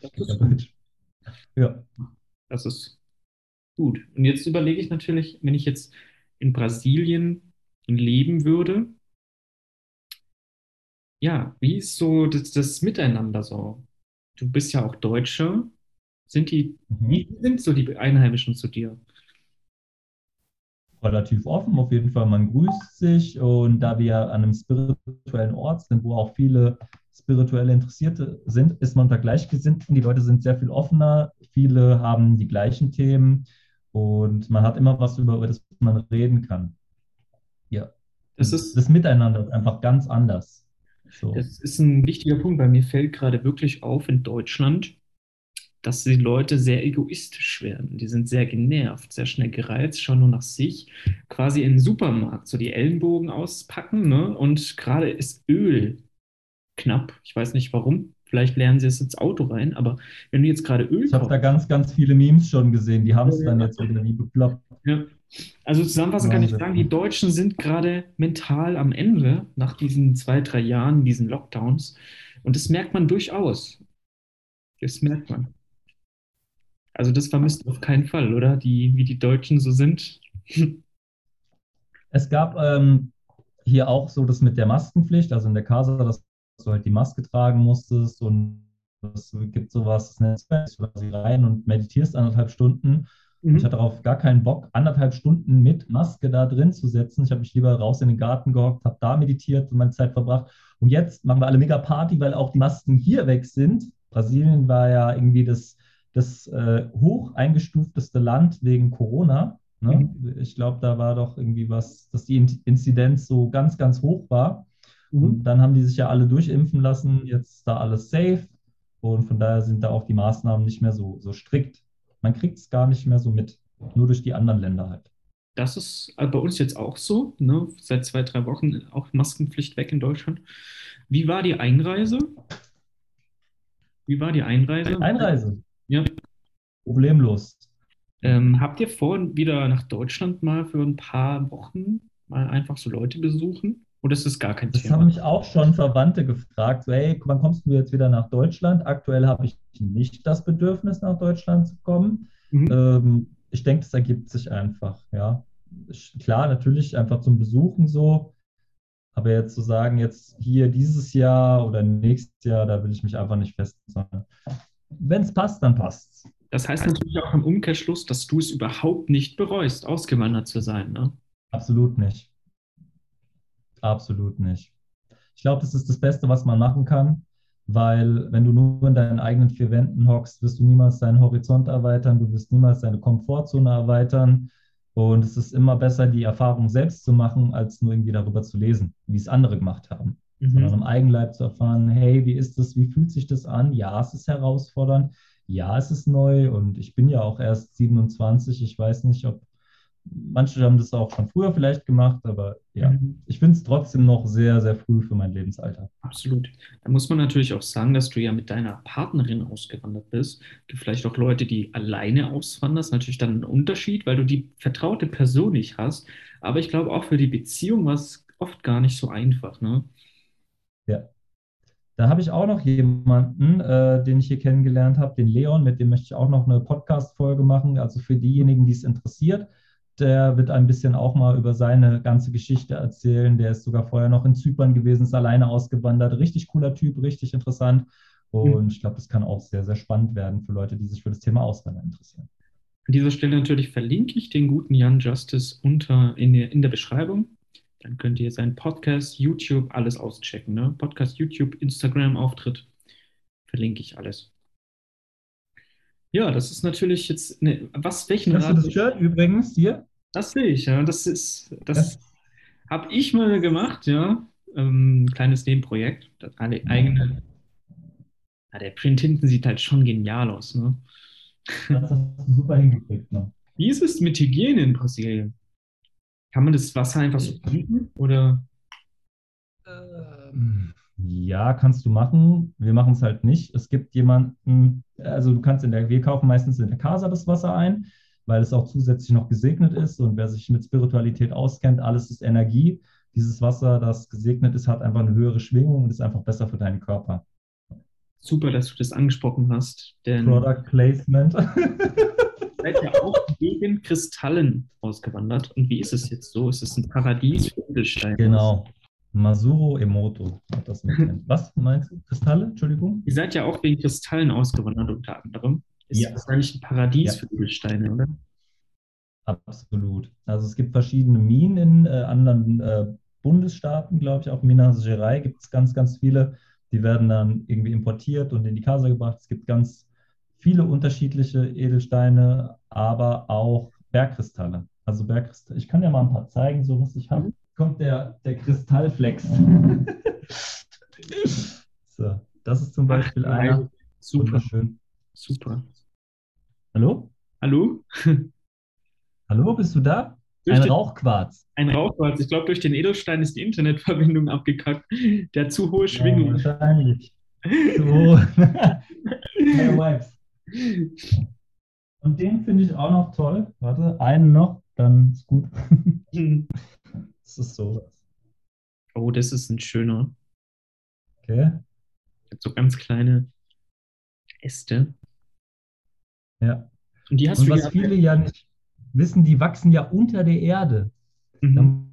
Das ist gut.
Ja.
Das ist gut. Und jetzt überlege ich natürlich, wenn ich jetzt in Brasilien leben würde, ja, wie ist so das, das Miteinander so? Du bist ja auch Deutscher. Sind die,
Mhm.
wie sind so die Einheimischen zu dir?
Relativ offen, auf jeden Fall. Man grüßt sich und da wir an einem spirituellen Ort sind, wo auch viele spirituelle Interessierte sind, ist man unter Gleichgesinnten. Die Leute sind sehr viel offener, viele haben die gleichen Themen und man hat immer was, über das man reden kann.
Das ist,
das Miteinander ist einfach ganz anders. So.
das ist ein wichtiger Punkt, weil mir fällt gerade wirklich auf in Deutschland, dass die Leute sehr egoistisch werden. Die sind sehr genervt, sehr schnell gereizt, schauen nur nach sich. Quasi im Supermarkt so die Ellenbogen auspacken, ne? Und gerade ist Öl knapp. Ich weiß nicht warum. Vielleicht lernen sie es ins Auto rein, aber wenn du jetzt gerade Öl
Ich habe da ganz, ganz viele Memes schon gesehen, die haben es
Ja,
dann
ja.
jetzt wieder wie bekloppt.
ja. Also zusammenfassend kann ich sagen, die Deutschen sind gerade mental am Ende nach diesen zwei, drei Jahren, diesen Lockdowns. Und das merkt man durchaus. Das merkt man. Also das vermisst auf keinen Fall, oder? Die, wie die Deutschen so sind.
Es gab ähm, hier auch so das mit der Maskenpflicht, also in der Casa, dass du halt die Maske tragen musstest und es gibt sowas, das nennt sich rein und meditierst anderthalb Stunden. Und ich hatte darauf gar keinen Bock, anderthalb Stunden mit Maske da drin zu setzen. Ich habe mich lieber raus in den Garten gehockt, habe da meditiert und meine Zeit verbracht. Und jetzt machen wir alle mega Party, weil auch die Masken hier weg sind. Brasilien war ja irgendwie das, das äh, hoch eingestufteste Land wegen Corona. Ne? Mhm. Ich glaube, da war doch irgendwie was, dass die Inzidenz so ganz, ganz hoch war. Mhm. Und dann haben die sich ja alle durchimpfen lassen. Jetzt ist da alles safe. Und von daher sind da auch die Maßnahmen nicht mehr so, so strikt. Man kriegt es gar nicht mehr so mit, nur durch die anderen Länder halt.
Das ist äh, bei uns jetzt auch so. Ne? Seit zwei, drei Wochen auch Maskenpflicht weg in Deutschland. Wie war die Einreise? Wie war die Einreise?
Einreise?
Ja.
Problemlos.
Ähm, habt ihr vor, wieder nach Deutschland mal für ein paar Wochen mal einfach so Leute besuchen? Oder ist das gar kein
das
Thema?
Das haben mich auch schon Verwandte gefragt. So, hey, wann kommst du jetzt wieder nach Deutschland? Aktuell habe ich nicht das Bedürfnis, nach Deutschland zu kommen. Mhm. Ähm, ich denke, das ergibt sich einfach, ja. Klar, natürlich einfach zum Besuchen so. Aber jetzt zu sagen, jetzt hier dieses Jahr oder nächstes Jahr, da will ich mich einfach nicht festsetzen. Wenn es passt, dann passt es.
Das heißt natürlich auch im Umkehrschluss, dass du es überhaupt nicht bereust, ausgewandert zu sein, ne?
Absolut nicht. Absolut nicht. Ich glaube, das ist das Beste, was man machen kann, weil wenn du nur in deinen eigenen vier Wänden hockst, wirst du niemals deinen Horizont erweitern, du wirst niemals deine Komfortzone erweitern. Und es ist immer besser, die Erfahrung selbst zu machen, als nur irgendwie darüber zu lesen, wie es andere gemacht haben. Mhm. Sondern im Eigenleib zu erfahren, hey, wie ist das, wie fühlt sich das an? Ja, es ist herausfordernd ja, es ist neu und ich bin ja auch erst 27. Ich weiß nicht, ob manche haben das auch schon früher vielleicht gemacht, aber ja, mhm. ich finde es trotzdem noch sehr, sehr früh für mein Lebensalter.
Absolut. Da muss man natürlich auch sagen, dass du ja mit deiner Partnerin ausgewandert bist. Du vielleicht auch Leute, die alleine auswandern, ist natürlich dann ein Unterschied, weil du die vertraute Person nicht hast. Aber ich glaube, auch für die Beziehung war es oft gar nicht so einfach, ne?
Ja, da habe ich auch noch jemanden, äh, den ich hier kennengelernt habe, den Leon, mit dem möchte ich auch noch eine Podcast-Folge machen. Also für diejenigen, die es interessiert, der wird ein bisschen auch mal über seine ganze Geschichte erzählen. Der ist sogar vorher noch in Zypern gewesen, ist alleine ausgewandert. Richtig cooler Typ, richtig interessant. Und mhm. ich glaube, das kann auch sehr, sehr spannend werden für Leute, die sich für das Thema Auswandern interessieren.
An dieser Stelle natürlich verlinke ich den guten Jan Justice unter in der, in der Beschreibung. Dann könnt ihr seinen Podcast, YouTube, alles auschecken. Ne? Podcast, YouTube, Instagram, Auftritt. Verlinke ich alles. Ja, das ist natürlich jetzt. Ne, was, welchen
Hast Rat. du das Shirt übrigens hier?
Das sehe ich, ja. Das ist. Das ja. habe ich mal gemacht, ja. Ähm, kleines Nebenprojekt. Das alle eigene. Ja, der Print hinten sieht halt schon genial aus, ne?
Das hast du super hingekriegt, ne?
Wie ist es mit Hygiene in Brasilien? Kann man das Wasser einfach so trinken oder?
Ähm, ja, kannst du machen. Wir machen es halt nicht. Es gibt jemanden, also du kannst in der, wir kaufen meistens in der Casa das Wasser ein, weil es auch zusätzlich noch gesegnet ist. Und wer sich mit Spiritualität auskennt, alles ist Energie. Dieses Wasser, das gesegnet ist, hat einfach eine höhere Schwingung und ist einfach besser für deinen Körper.
Super, dass du das angesprochen hast.
Denn Product Placement.
seid ja auch gegen Kristallen ausgewandert. Und wie ist es jetzt so? Ist es ein Paradies für Edelsteine?
Genau. Masuro Emoto hat das mit. Was meinst du? Kristalle? Entschuldigung?
Ihr seid ja auch wegen Kristallen ausgewandert unter anderem. Ist ja. das eigentlich ein Paradies ja. für Edelsteine, oder?
Absolut. Also es gibt verschiedene Minen in äh, anderen äh, Bundesstaaten, glaube ich, auch Minas Gerais gibt es ganz, ganz viele. Die werden dann irgendwie importiert und in die Casa gebracht. Es gibt ganz viele unterschiedliche Edelsteine, aber auch Bergkristalle. Also Bergkristalle. Ich kann ja mal ein paar zeigen, so was ich habe. Kommt der, der Kristallflex. so, das ist zum Beispiel Ach, einer.
Super. Wunderschön. Super.
Hallo?
Hallo?
Hallo, bist du da? Durch ein den, Rauchquarz.
Ein Rauchquarz. Ich glaube, durch den Edelstein ist die Internetverbindung abgekackt. Der zu hohe Schwingung.
Ja, wahrscheinlich. Hoch. Und den finde ich auch noch toll. Warte, einen noch, dann ist gut. Das ist sowas.
Oh, das ist ein schöner.
Okay.
So ganz kleine Äste.
Ja.
Und die hast
Und
du
was viele ja nicht wissen, die wachsen ja unter der Erde. Mhm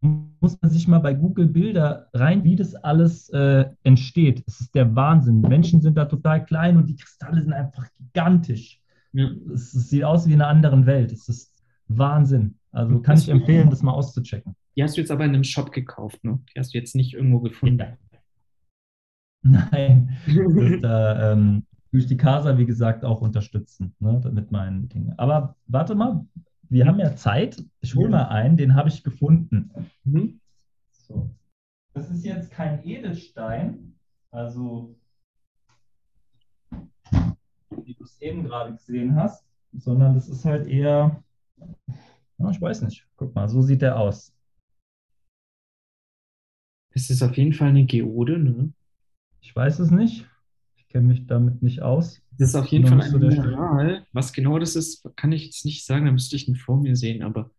muss man sich mal bei Google Bilder rein, wie das alles äh, entsteht. Es ist der Wahnsinn. Menschen sind da total klein und die Kristalle sind einfach gigantisch. Ja. Es, es, sieht aus wie in einer anderen Welt. Es ist Wahnsinn. Also kann ich empfehlen, das mal auszuchecken.
Die hast du jetzt aber in einem Shop gekauft, ne? Die hast du jetzt nicht irgendwo gefunden. Ja.
Nein. da, ähm, durch die Casa, wie gesagt, auch unterstützen ne, mit meinen Dingen. Aber warte mal, wir haben ja Zeit. Ich hole mal einen, den habe ich gefunden. Mhm. So. Das ist jetzt kein Edelstein, also wie du es eben gerade gesehen hast, sondern das ist halt eher, ja, ich weiß nicht, guck mal, so sieht der aus.
Es ist auf jeden Fall eine Geode, ne?
Ich weiß es nicht. Ich kenne mich damit nicht aus.
Das ist auf jeden Fall ein Mineral. Was genau das ist, kann ich jetzt nicht sagen, da müsste ich ihn vor mir sehen, aber.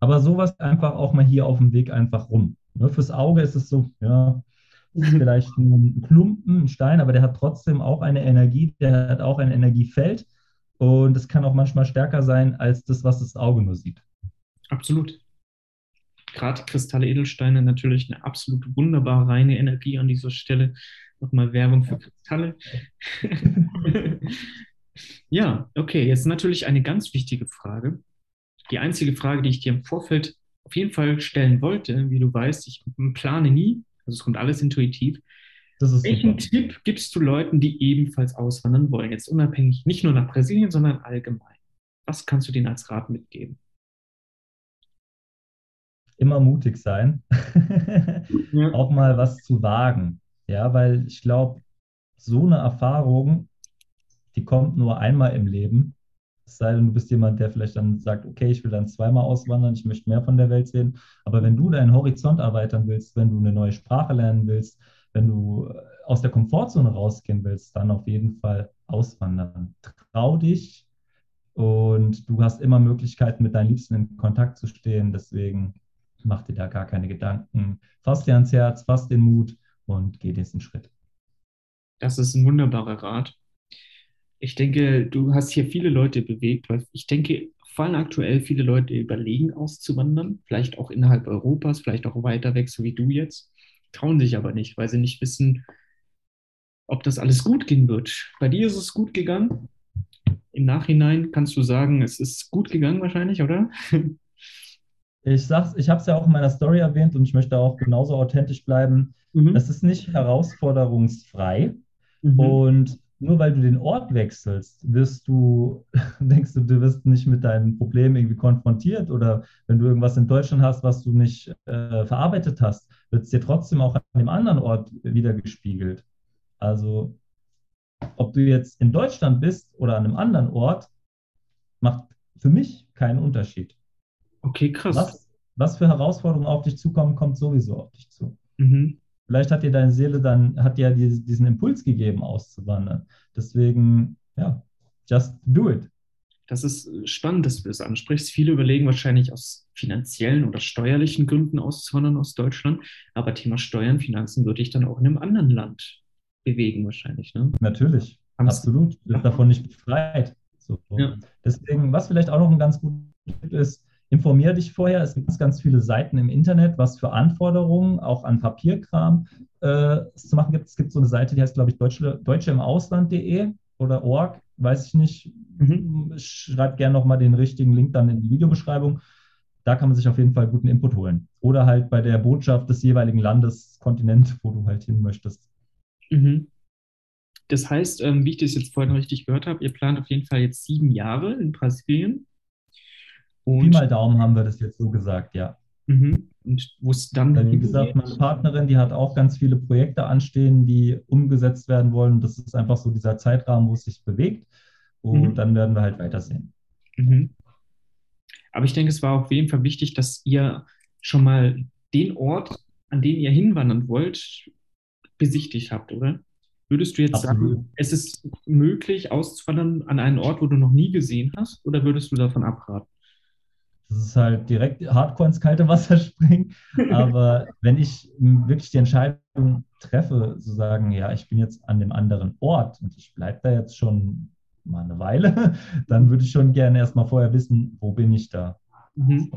Aber sowas einfach auch mal hier auf dem Weg einfach rum. Ne, fürs Auge ist es so, ja, vielleicht ein Klumpen, ein Stein, aber der hat trotzdem auch eine Energie, der hat auch ein Energiefeld und es kann auch manchmal stärker sein als das, was das Auge nur sieht.
Absolut. Gerade Kristalle Edelsteine natürlich eine absolut wunderbar reine Energie an dieser Stelle. Nochmal Werbung für Kristalle. ja, okay, jetzt natürlich eine ganz wichtige Frage. Die einzige Frage, die ich dir im Vorfeld auf jeden Fall stellen wollte, wie du weißt, ich plane nie, also es kommt alles intuitiv. Welchen. Tipp gibst du Leuten, die ebenfalls auswandern wollen? Jetzt unabhängig, nicht nur nach Brasilien, sondern allgemein. Was kannst du denen als Rat mitgeben?
Immer mutig sein, ja. auch mal was zu wagen. Ja, weil ich glaube, so eine Erfahrung, die kommt nur einmal im Leben es sei denn, du bist jemand, der vielleicht dann sagt, okay, ich will dann zweimal auswandern, ich möchte mehr von der Welt sehen. Aber wenn du deinen Horizont erweitern willst, wenn du eine neue Sprache lernen willst, wenn du äh, aus der Komfortzone rausgehen willst, dann auf jeden Fall auswandern. Trau dich und du hast immer Möglichkeiten, mit deinen Liebsten in Kontakt zu stehen. Deswegen mach dir da gar keine Gedanken. Fass dir ans Herz, fass den Mut und geh diesen Schritt.
Das ist ein wunderbarer Rat. Ich denke, du hast hier viele Leute bewegt, weil ich denke, vor allem aktuell viele Leute überlegen, auszuwandern, vielleicht auch innerhalb Europas, vielleicht auch weiter weg, so wie du jetzt, trauen sich aber nicht, weil sie nicht wissen, ob das alles gut gehen wird. Bei dir ist es gut gegangen. Im Nachhinein kannst du sagen, es ist gut gegangen wahrscheinlich, oder?
Ich sag's, ich habe es ja auch in meiner Story erwähnt und ich möchte auch genauso authentisch bleiben. Mhm. Es ist nicht herausforderungsfrei. Mhm. Und nur weil du den Ort wechselst, wirst du, denkst du, du wirst nicht mit deinem Problem irgendwie konfrontiert oder wenn du irgendwas in Deutschland hast, was du nicht äh, verarbeitet hast, wird es dir trotzdem auch an dem anderen Ort wieder gespiegelt. Also, ob du jetzt in Deutschland bist oder an einem anderen Ort, macht für mich keinen Unterschied.
Okay, krass.
Was, was für Herausforderungen auf dich zukommen, kommt sowieso auf dich zu. Mhm. Vielleicht hat dir deine Seele dann, hat dir diesen Impuls gegeben, auszuwandern. Deswegen, ja, just do it.
Das ist spannend, dass du das ansprichst. Viele überlegen wahrscheinlich aus finanziellen oder steuerlichen Gründen auszuwandern aus Deutschland. Aber Thema Steuern, Finanzen würde ich dann auch in einem anderen Land bewegen, wahrscheinlich. Ne?
Natürlich, Angst. absolut. Du bist davon nicht befreit. So. Ja. Deswegen, was vielleicht auch noch ein ganz guter Tipp ist, informiere dich vorher. Es gibt ganz, ganz viele Seiten im Internet, was für Anforderungen auch an Papierkram äh, es zu machen gibt. Es gibt so eine Seite, die heißt, glaube ich, Deutsche, Deutsche im Ausland.de oder org, weiß ich nicht. Mhm. Schreibt gerne nochmal den richtigen Link dann in die Videobeschreibung. Da kann man sich auf jeden Fall guten Input holen. Oder halt bei der Botschaft des jeweiligen Landes, Kontinent, wo du halt hin möchtest.
Mhm. Das heißt, ähm, wie ich das jetzt vorhin richtig gehört habe, ihr plant auf jeden Fall jetzt sieben Jahre in Brasilien.
Und Pi mal Daumen haben wir das jetzt so gesagt, ja.
Mhm. Und wo es dann.
Weil, wie gesagt, meine Partnerin, die hat auch ganz viele Projekte anstehen, die umgesetzt werden wollen. Das ist einfach so dieser Zeitrahmen, wo es sich bewegt. Und mhm. dann werden wir halt weitersehen. Mhm.
Aber ich denke, es war auf jeden Fall wichtig, dass ihr schon mal den Ort, an den ihr hinwandern wollt, besichtigt habt, oder? Würdest du jetzt Absolut. sagen, es ist möglich, auszuwandern an einen Ort, wo du noch nie gesehen hast, oder würdest du davon abraten?
Das ist halt direkt hardcore ins kalte Wasser springen. Aber wenn ich wirklich die Entscheidung treffe, zu sagen, ja, ich bin jetzt an dem anderen Ort und ich bleibe da jetzt schon mal eine Weile, dann würde ich schon gerne erstmal vorher wissen, wo bin ich da. Mhm.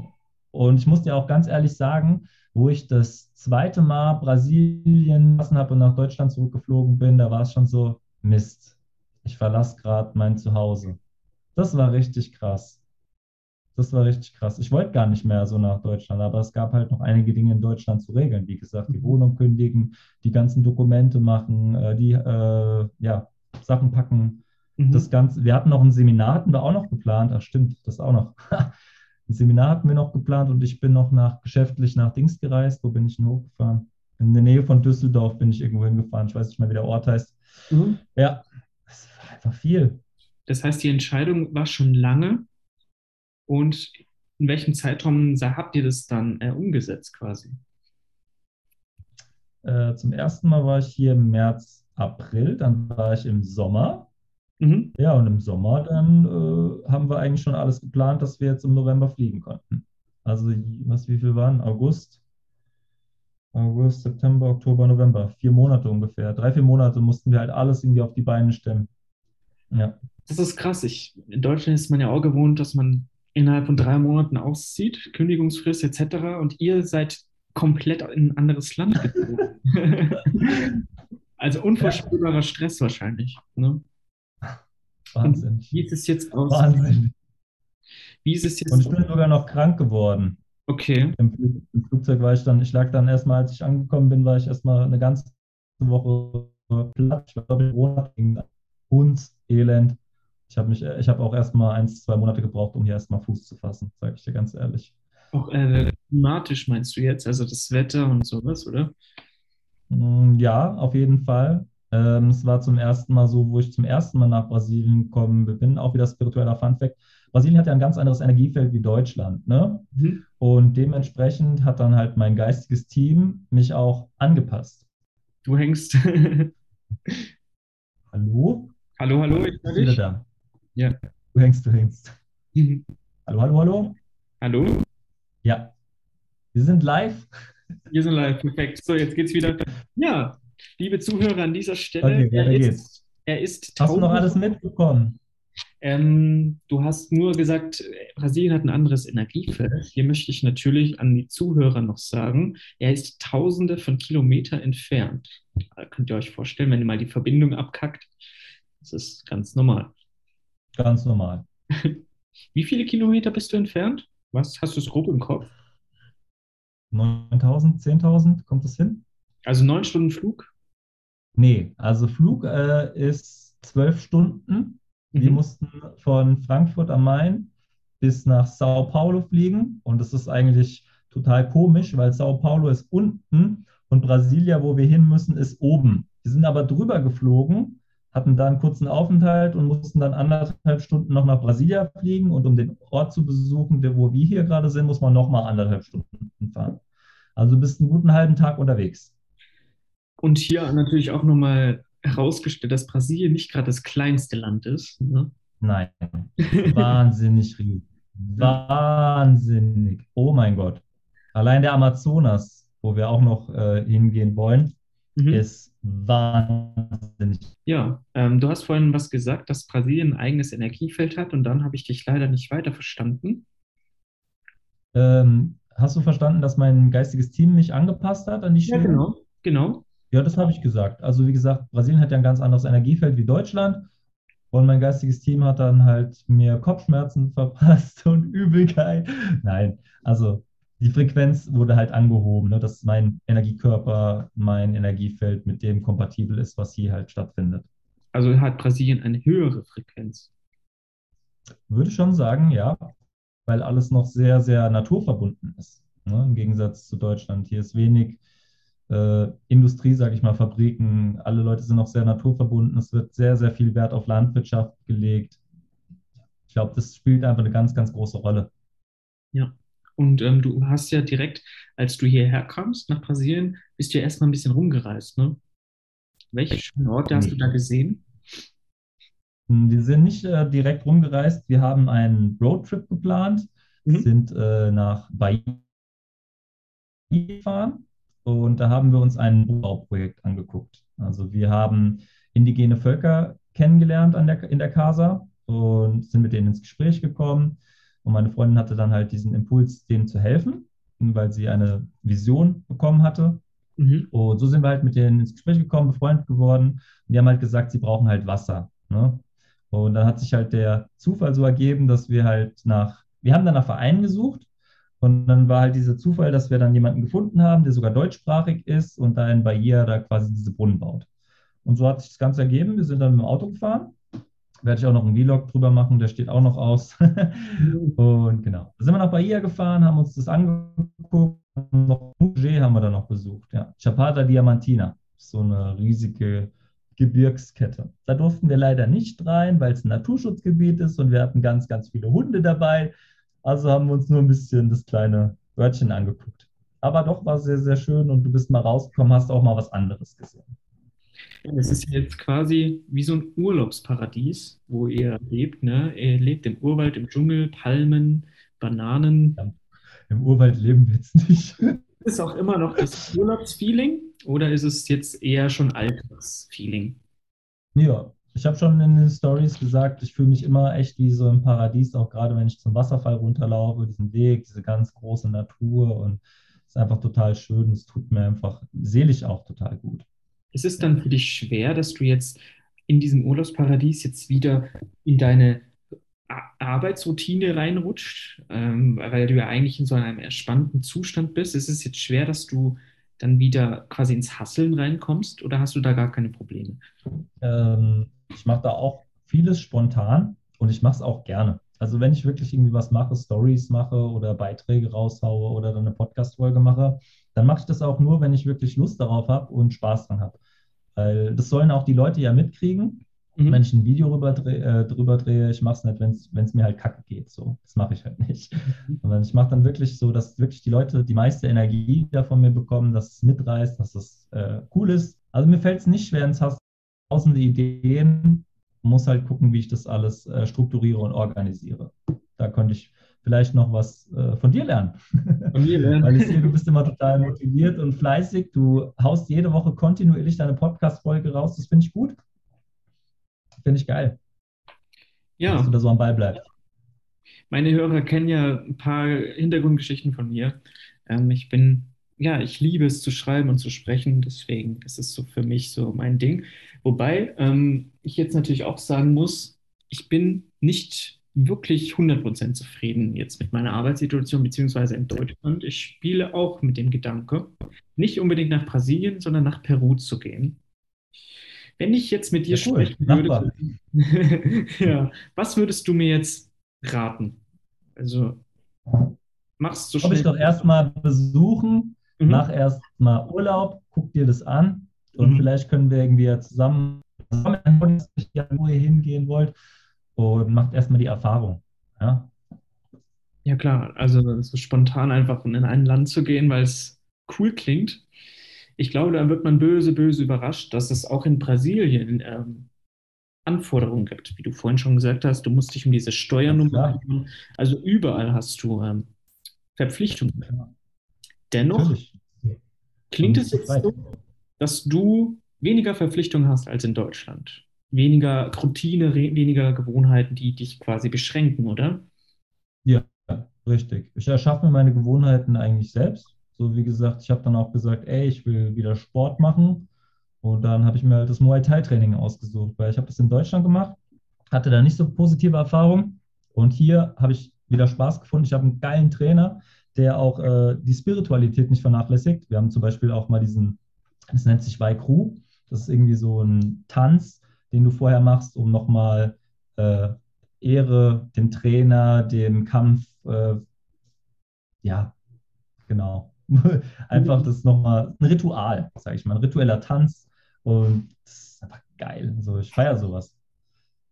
Und ich muss dir auch ganz ehrlich sagen, wo ich das zweite Mal Brasilien lassen habe und nach Deutschland zurückgeflogen bin, da war es schon so, Mist, ich verlasse gerade mein Zuhause. Das war richtig krass. Das war richtig krass. Ich wollte gar nicht mehr so nach Deutschland, aber es gab halt noch einige Dinge in Deutschland zu regeln. Wie gesagt, die mhm. Wohnung kündigen, die ganzen Dokumente machen, äh, die, äh, ja, Sachen packen. Mhm. Das Ganze, wir hatten noch ein Seminar, hatten wir auch noch geplant. Ach stimmt, das auch noch. ein Seminar hatten wir noch geplant und ich bin noch nach geschäftlich nach Dings gereist. Wo bin ich denn hochgefahren? In der Nähe von Düsseldorf bin ich irgendwo hingefahren. Ich weiß nicht mehr, wie der Ort heißt. Mhm. Ja, es war einfach viel.
Das heißt, die Entscheidung war schon lange. Und in welchem Zeitraum habt ihr das dann äh, umgesetzt quasi?
Äh, zum ersten Mal war ich hier im März, April, dann war ich im Sommer. Mhm. Ja, und im Sommer dann äh, haben wir eigentlich schon alles geplant, dass wir jetzt im November fliegen konnten. Also, was, wie viel waren? August, August, September, Oktober, November. Vier Monate ungefähr. Drei, vier Monate mussten wir halt alles irgendwie auf die Beine stemmen.
Ja. Das ist krass. Ich, in Deutschland ist man ja auch gewohnt, dass man innerhalb von drei Monaten auszieht, Kündigungsfrist etc. Und ihr seid komplett in ein anderes Land gezogen. also unvorstellbarer ja. Stress wahrscheinlich. Ne?
Wahnsinn.
Und wie ist es jetzt aus?
Wahnsinn.
Wie ist es jetzt?
Und ich bin sogar noch krank geworden.
Okay.
Im, Im, Flugzeug war ich dann, ich lag dann erstmal, als ich angekommen bin, war ich erstmal eine ganze Woche platt. Ich glaube, Corona ging Elend. Ich habe mich, ich habe auch erstmal ein, zwei Monate gebraucht, um hier erstmal Fuß zu fassen, sage ich dir ganz ehrlich.
Auch äh, klimatisch meinst du jetzt, also das Wetter und sowas, oder?
Mm, ja, auf jeden Fall. Ähm, es war zum ersten Mal so, wo ich zum ersten Mal nach Brasilien gekommen bin, auch wieder spiritueller Funfact. Brasilien hat ja ein ganz anderes Energiefeld wie Deutschland. Ne? Mhm. Und dementsprechend hat dann halt mein geistiges Team mich auch angepasst.
Du hängst.
hallo?
Hallo, hallo,
ich bin wieder da.
Ja.
Du hängst, du hängst. Mhm. Hallo, hallo, hallo?
Hallo?
Ja. Wir sind live.
Wir sind live, perfekt. So, jetzt geht's wieder. Ja, liebe Zuhörer an dieser Stelle,
okay, er, ist,
er ist
Hast du noch alles mitbekommen?
Ähm, du hast nur gesagt, Brasilien hat ein anderes Energiefeld. Hier möchte ich natürlich an die Zuhörer noch sagen, er ist tausende von Kilometern entfernt. Da könnt ihr euch vorstellen, wenn ihr mal die Verbindung abkackt. Das ist ganz normal.
Ganz normal.
Wie viele Kilometer bist du entfernt? Was hast du es grob im Kopf?
9000, 10.000, kommt das hin?
Also neun Stunden Flug?
Nee, also Flug äh, ist zwölf Stunden. Mhm. Wir mussten von Frankfurt am Main bis nach Sao Paulo fliegen und das ist eigentlich total komisch, weil Sao Paulo ist unten und Brasilia, wo wir hin müssen, ist oben. Wir sind aber drüber geflogen hatten da einen kurzen Aufenthalt und mussten dann anderthalb Stunden noch nach Brasilia fliegen. Und um den Ort zu besuchen, wo wir hier gerade sind, muss man nochmal anderthalb Stunden fahren. Also bist einen guten halben Tag unterwegs.
Und hier natürlich auch nochmal herausgestellt, dass Brasilien nicht gerade das kleinste Land ist. Ne?
Nein, wahnsinnig riesig. Wahnsinnig. Oh mein Gott. Allein der Amazonas, wo wir auch noch äh, hingehen wollen, mhm. ist wahnsinnig.
Ja, ähm, du hast vorhin was gesagt, dass Brasilien ein eigenes Energiefeld hat und dann habe ich dich leider nicht weiter verstanden.
Ähm, hast du verstanden, dass mein geistiges Team mich angepasst hat an die
Schule? Ja, genau, genau.
Ja, das habe ich gesagt. Also wie gesagt, Brasilien hat ja ein ganz anderes Energiefeld wie Deutschland. Und mein geistiges Team hat dann halt mir Kopfschmerzen verpasst und Übelkeit. Nein, also die Frequenz wurde halt angehoben, ne, dass mein Energiekörper, mein Energiefeld mit dem kompatibel ist, was hier halt stattfindet.
Also hat Brasilien eine höhere Frequenz?
Würde schon sagen, ja, weil alles noch sehr, sehr naturverbunden ist. Ne, Im Gegensatz zu Deutschland. Hier ist wenig äh, Industrie, sage ich mal, Fabriken. Alle Leute sind noch sehr naturverbunden. Es wird sehr, sehr viel Wert auf Landwirtschaft gelegt. Ich glaube, das spielt einfach eine ganz, ganz große Rolle.
Ja. Und ähm, du hast ja direkt, als du hierher kamst nach Brasilien, bist du ja erstmal ein bisschen rumgereist, ne? Welche schönen Orte hast du da gesehen?
Hm, wir sind nicht äh, direkt rumgereist. Wir haben einen Roadtrip geplant, mhm. sind äh, nach Bahia gefahren und da haben wir uns ein Bauprojekt angeguckt. Also wir haben indigene Völker kennengelernt der, in der Casa und sind mit denen ins Gespräch gekommen und meine Freundin hatte dann halt diesen Impuls, denen zu helfen, weil sie eine Vision bekommen hatte. Mhm. Und so sind wir halt mit denen ins Gespräch gekommen, befreundet geworden. Und die haben halt gesagt, sie brauchen halt Wasser. Ne? Und dann hat sich halt der Zufall so ergeben, dass wir halt nach, wir haben dann nach Vereinen gesucht. Und dann war halt dieser Zufall, dass wir dann jemanden gefunden haben, der sogar deutschsprachig ist und da in Bahia da quasi diese Brunnen baut. Und so hat sich das Ganze ergeben. Wir sind dann mit dem Auto gefahren. Werde ich auch noch einen Vlog drüber machen, der steht auch noch aus. und genau. Da sind wir nach Bahia gefahren, haben uns das angeguckt. Noch Muge haben wir da noch besucht. Ja. Chapada Diamantina, so eine riesige Gebirgskette. Da durften wir leider nicht rein, weil es ein Naturschutzgebiet ist und wir hatten ganz, ganz viele Hunde dabei. Also haben wir uns nur ein bisschen das kleine Örtchen angeguckt. Aber doch war sehr, sehr schön und du bist mal rausgekommen, hast auch mal was anderes gesehen.
Es ist jetzt quasi wie so ein Urlaubsparadies, wo ihr lebt. Ne? Ihr lebt im Urwald, im Dschungel, Palmen, Bananen. Ja,
Im Urwald leben wir jetzt nicht.
Ist auch immer noch das Urlaubsfeeling oder ist es jetzt eher schon Alltagsfeeling?
Ja, ich habe schon in den Stories gesagt, ich fühle mich immer echt wie so im Paradies, auch gerade wenn ich zum Wasserfall runterlaufe, diesen Weg, diese ganz große Natur und es ist einfach total schön. Es tut mir einfach seelisch auch total gut.
Ist es dann für dich schwer, dass du jetzt in diesem Urlaubsparadies jetzt wieder in deine Arbeitsroutine reinrutscht, ähm, weil du ja eigentlich in so einem entspannten Zustand bist? Ist es jetzt schwer, dass du dann wieder quasi ins Hasseln reinkommst oder hast du da gar keine Probleme?
Ähm, ich mache da auch vieles spontan und ich mache es auch gerne. Also wenn ich wirklich irgendwie was mache, Stories mache oder Beiträge raushaue oder dann eine Podcast-Folge mache, dann mache ich das auch nur, wenn ich wirklich Lust darauf habe und Spaß dran habe. Weil das sollen auch die Leute ja mitkriegen. Mhm. Wenn ich ein Video drüber, äh, drüber drehe, ich mache es nicht, wenn es mir halt kacke geht. So. Das mache ich halt nicht. Mhm. Sondern ich mache dann wirklich so, dass wirklich die Leute die meiste Energie da von mir bekommen, dass es mitreißt, dass es äh, cool ist. Also mir fällt es nicht schwer ins Hass. Tausende Ideen, muss halt gucken, wie ich das alles äh, strukturiere und organisiere. Da könnte ich vielleicht noch was äh, von dir lernen. Von mir lernen. Weil ich sehe, du bist immer total motiviert und fleißig. Du haust jede Woche kontinuierlich deine Podcast-Folge raus. Das finde ich gut. Finde ich geil.
Ja. Dass du da so am Ball bleibst. Meine Hörer kennen ja ein paar Hintergrundgeschichten von mir. Ähm, ich bin, ja, ich liebe es zu schreiben und zu sprechen. Deswegen ist es so für mich so mein Ding. Wobei ähm, ich jetzt natürlich auch sagen muss, ich bin nicht wirklich 100% zufrieden jetzt mit meiner Arbeitssituation beziehungsweise in Deutschland. Ich spiele auch mit dem Gedanke, nicht unbedingt nach Brasilien, sondern nach Peru zu gehen. Wenn ich jetzt mit dir ja, cool. sprechen würde, ja, was würdest du mir jetzt raten? Also, machst du
schon. ich doch erstmal besuchen, mhm. mach erstmal Urlaub, guck dir das an und mhm. vielleicht können wir irgendwie zusammen, zusammen wo ihr hingehen wollt und macht erstmal die Erfahrung. Ja,
ja klar, also so spontan einfach in ein Land zu gehen, weil es cool klingt. Ich glaube, da wird man böse, böse überrascht, dass es auch in Brasilien ähm, Anforderungen gibt. Wie du vorhin schon gesagt hast, du musst dich um diese Steuernummer kümmern. Also überall hast du ähm, Verpflichtungen. Dennoch Natürlich. klingt es jetzt so, dass du weniger Verpflichtungen hast als in Deutschland weniger Routine, weniger Gewohnheiten, die dich quasi beschränken, oder?
Ja, richtig. Ich erschaffe mir meine Gewohnheiten eigentlich selbst. So wie gesagt, ich habe dann auch gesagt, ey, ich will wieder Sport machen. Und dann habe ich mir halt das Muay Thai Training ausgesucht, weil ich habe das in Deutschland gemacht, hatte da nicht so positive Erfahrungen. Und hier habe ich wieder Spaß gefunden. Ich habe einen geilen Trainer, der auch äh, die Spiritualität nicht vernachlässigt. Wir haben zum Beispiel auch mal diesen, das nennt sich Waikru. Das ist irgendwie so ein Tanz, den du vorher machst, um nochmal äh, Ehre dem Trainer, dem Kampf, äh, ja, genau. einfach das nochmal, ein Ritual, sage ich mal, ein ritueller Tanz. Und das ist einfach geil. Also ich feiere sowas.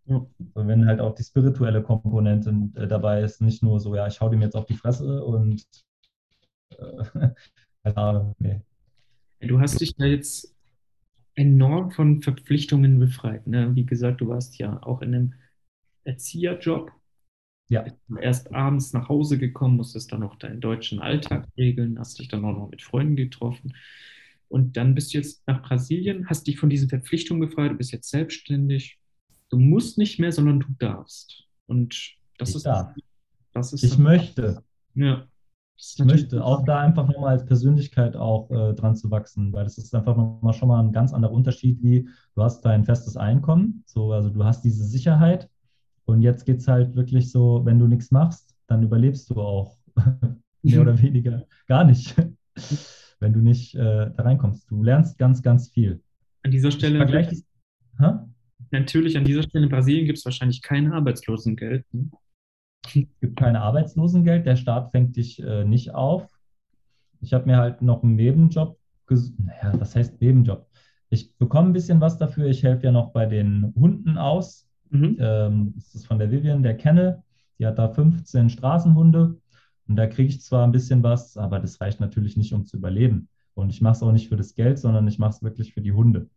Ja. Wenn halt auch die spirituelle Komponente äh, dabei ist, nicht nur so, ja, ich hau dem jetzt auf die Fresse und äh, keine Ahnung,
nee. Du hast dich da jetzt enorm von Verpflichtungen befreit. Ne? Wie gesagt, du warst ja auch in einem Erzieherjob. Ja. Erst abends nach Hause gekommen, musstest dann noch deinen deutschen Alltag regeln, hast dich dann auch noch mit Freunden getroffen. Und dann bist du jetzt nach Brasilien, hast dich von diesen Verpflichtungen befreit, du bist jetzt selbstständig. Du musst nicht mehr, sondern du darfst. Und das
ich
ist.
Darf. Das ist ich möchte.
Ja.
Ich möchte auch da einfach nochmal als Persönlichkeit auch äh, dran zu wachsen, weil das ist einfach nochmal schon mal ein ganz anderer Unterschied, wie du hast dein festes Einkommen, so, also du hast diese Sicherheit und jetzt geht es halt wirklich so, wenn du nichts machst, dann überlebst du auch mehr oder weniger gar nicht, wenn du nicht äh, da reinkommst. Du lernst ganz, ganz viel.
An dieser Stelle,
Vergleich Hä?
natürlich an dieser Stelle in Brasilien gibt es wahrscheinlich kein Arbeitslosengeld. Ne?
Es gibt kein Arbeitslosengeld, der Staat fängt dich äh, nicht auf. Ich habe mir halt noch einen Nebenjob, ges- naja, was heißt Nebenjob? Ich bekomme ein bisschen was dafür. Ich helfe ja noch bei den Hunden aus.
Mhm.
Ähm, das ist von der Vivian, der Kennel. Die hat da 15 Straßenhunde. Und da kriege ich zwar ein bisschen was, aber das reicht natürlich nicht, um zu überleben. Und ich mache es auch nicht für das Geld, sondern ich mache es wirklich für die Hunde.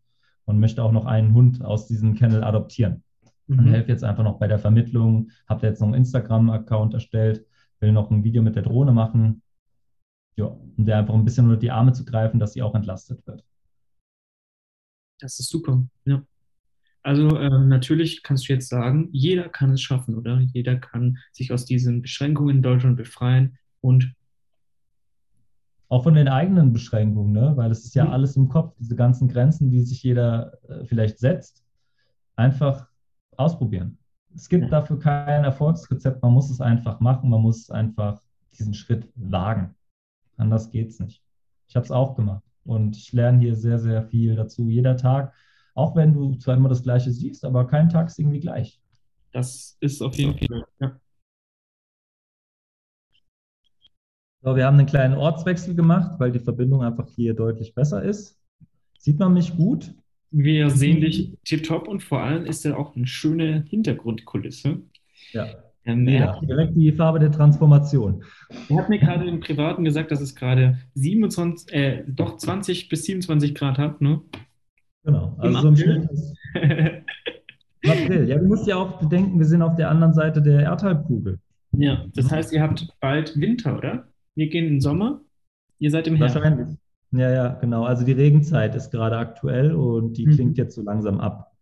Und möchte auch noch einen Hund aus diesem Kennel adoptieren. Und
Mhm.
helfe jetzt einfach noch bei der Vermittlung. Habe da jetzt noch einen Instagram-Account erstellt, will noch ein Video mit der Drohne machen. Ja, um der einfach ein bisschen unter die Arme zu greifen, dass sie auch entlastet wird.
Das ist super. Ja. Also ähm, natürlich kannst du jetzt sagen, jeder kann es schaffen, oder? Jeder kann sich aus diesen Beschränkungen in Deutschland befreien und
Auch von den eigenen Beschränkungen, ne? weil es ist ja
Mhm.
alles im Kopf, diese ganzen Grenzen, die sich jeder äh, vielleicht setzt, einfach ausprobieren. Es gibt
Ja.
dafür kein Erfolgsrezept, man muss es einfach machen, man muss einfach diesen Schritt wagen. Anders geht es nicht. Ich habe es auch gemacht und ich lerne hier sehr, sehr viel dazu. Jeder Tag, auch wenn du zwar immer das Gleiche siehst, aber kein Tag ist irgendwie gleich.
das ist auf jeden Fall. Ja.
So, wir haben einen kleinen Ortswechsel gemacht, weil die Verbindung einfach hier deutlich besser ist. Sieht man mich gut?
Wir sehen dich tipptopp und vor allem ist da auch eine schöne Hintergrundkulisse.
Ja.
Ähm, er,
Ja, direkt die Farbe der Transformation.
er hat mir gerade im Privaten gesagt, dass es gerade 27, äh, doch 20 bis 27 Grad hat, ne?
Genau.
Im
Also so im? Schnitt im April. Ja, du musst ja auch bedenken, wir sind auf der anderen Seite der Erdhalbkugel.
Ja, das heißt, ihr habt bald Winter, oder? Wir gehen in den Sommer, ihr seid im Herbst.
Wahrscheinlich. Ja, ja, genau. Also die Regenzeit ist gerade aktuell und die
Mhm.
klingt jetzt so langsam ab.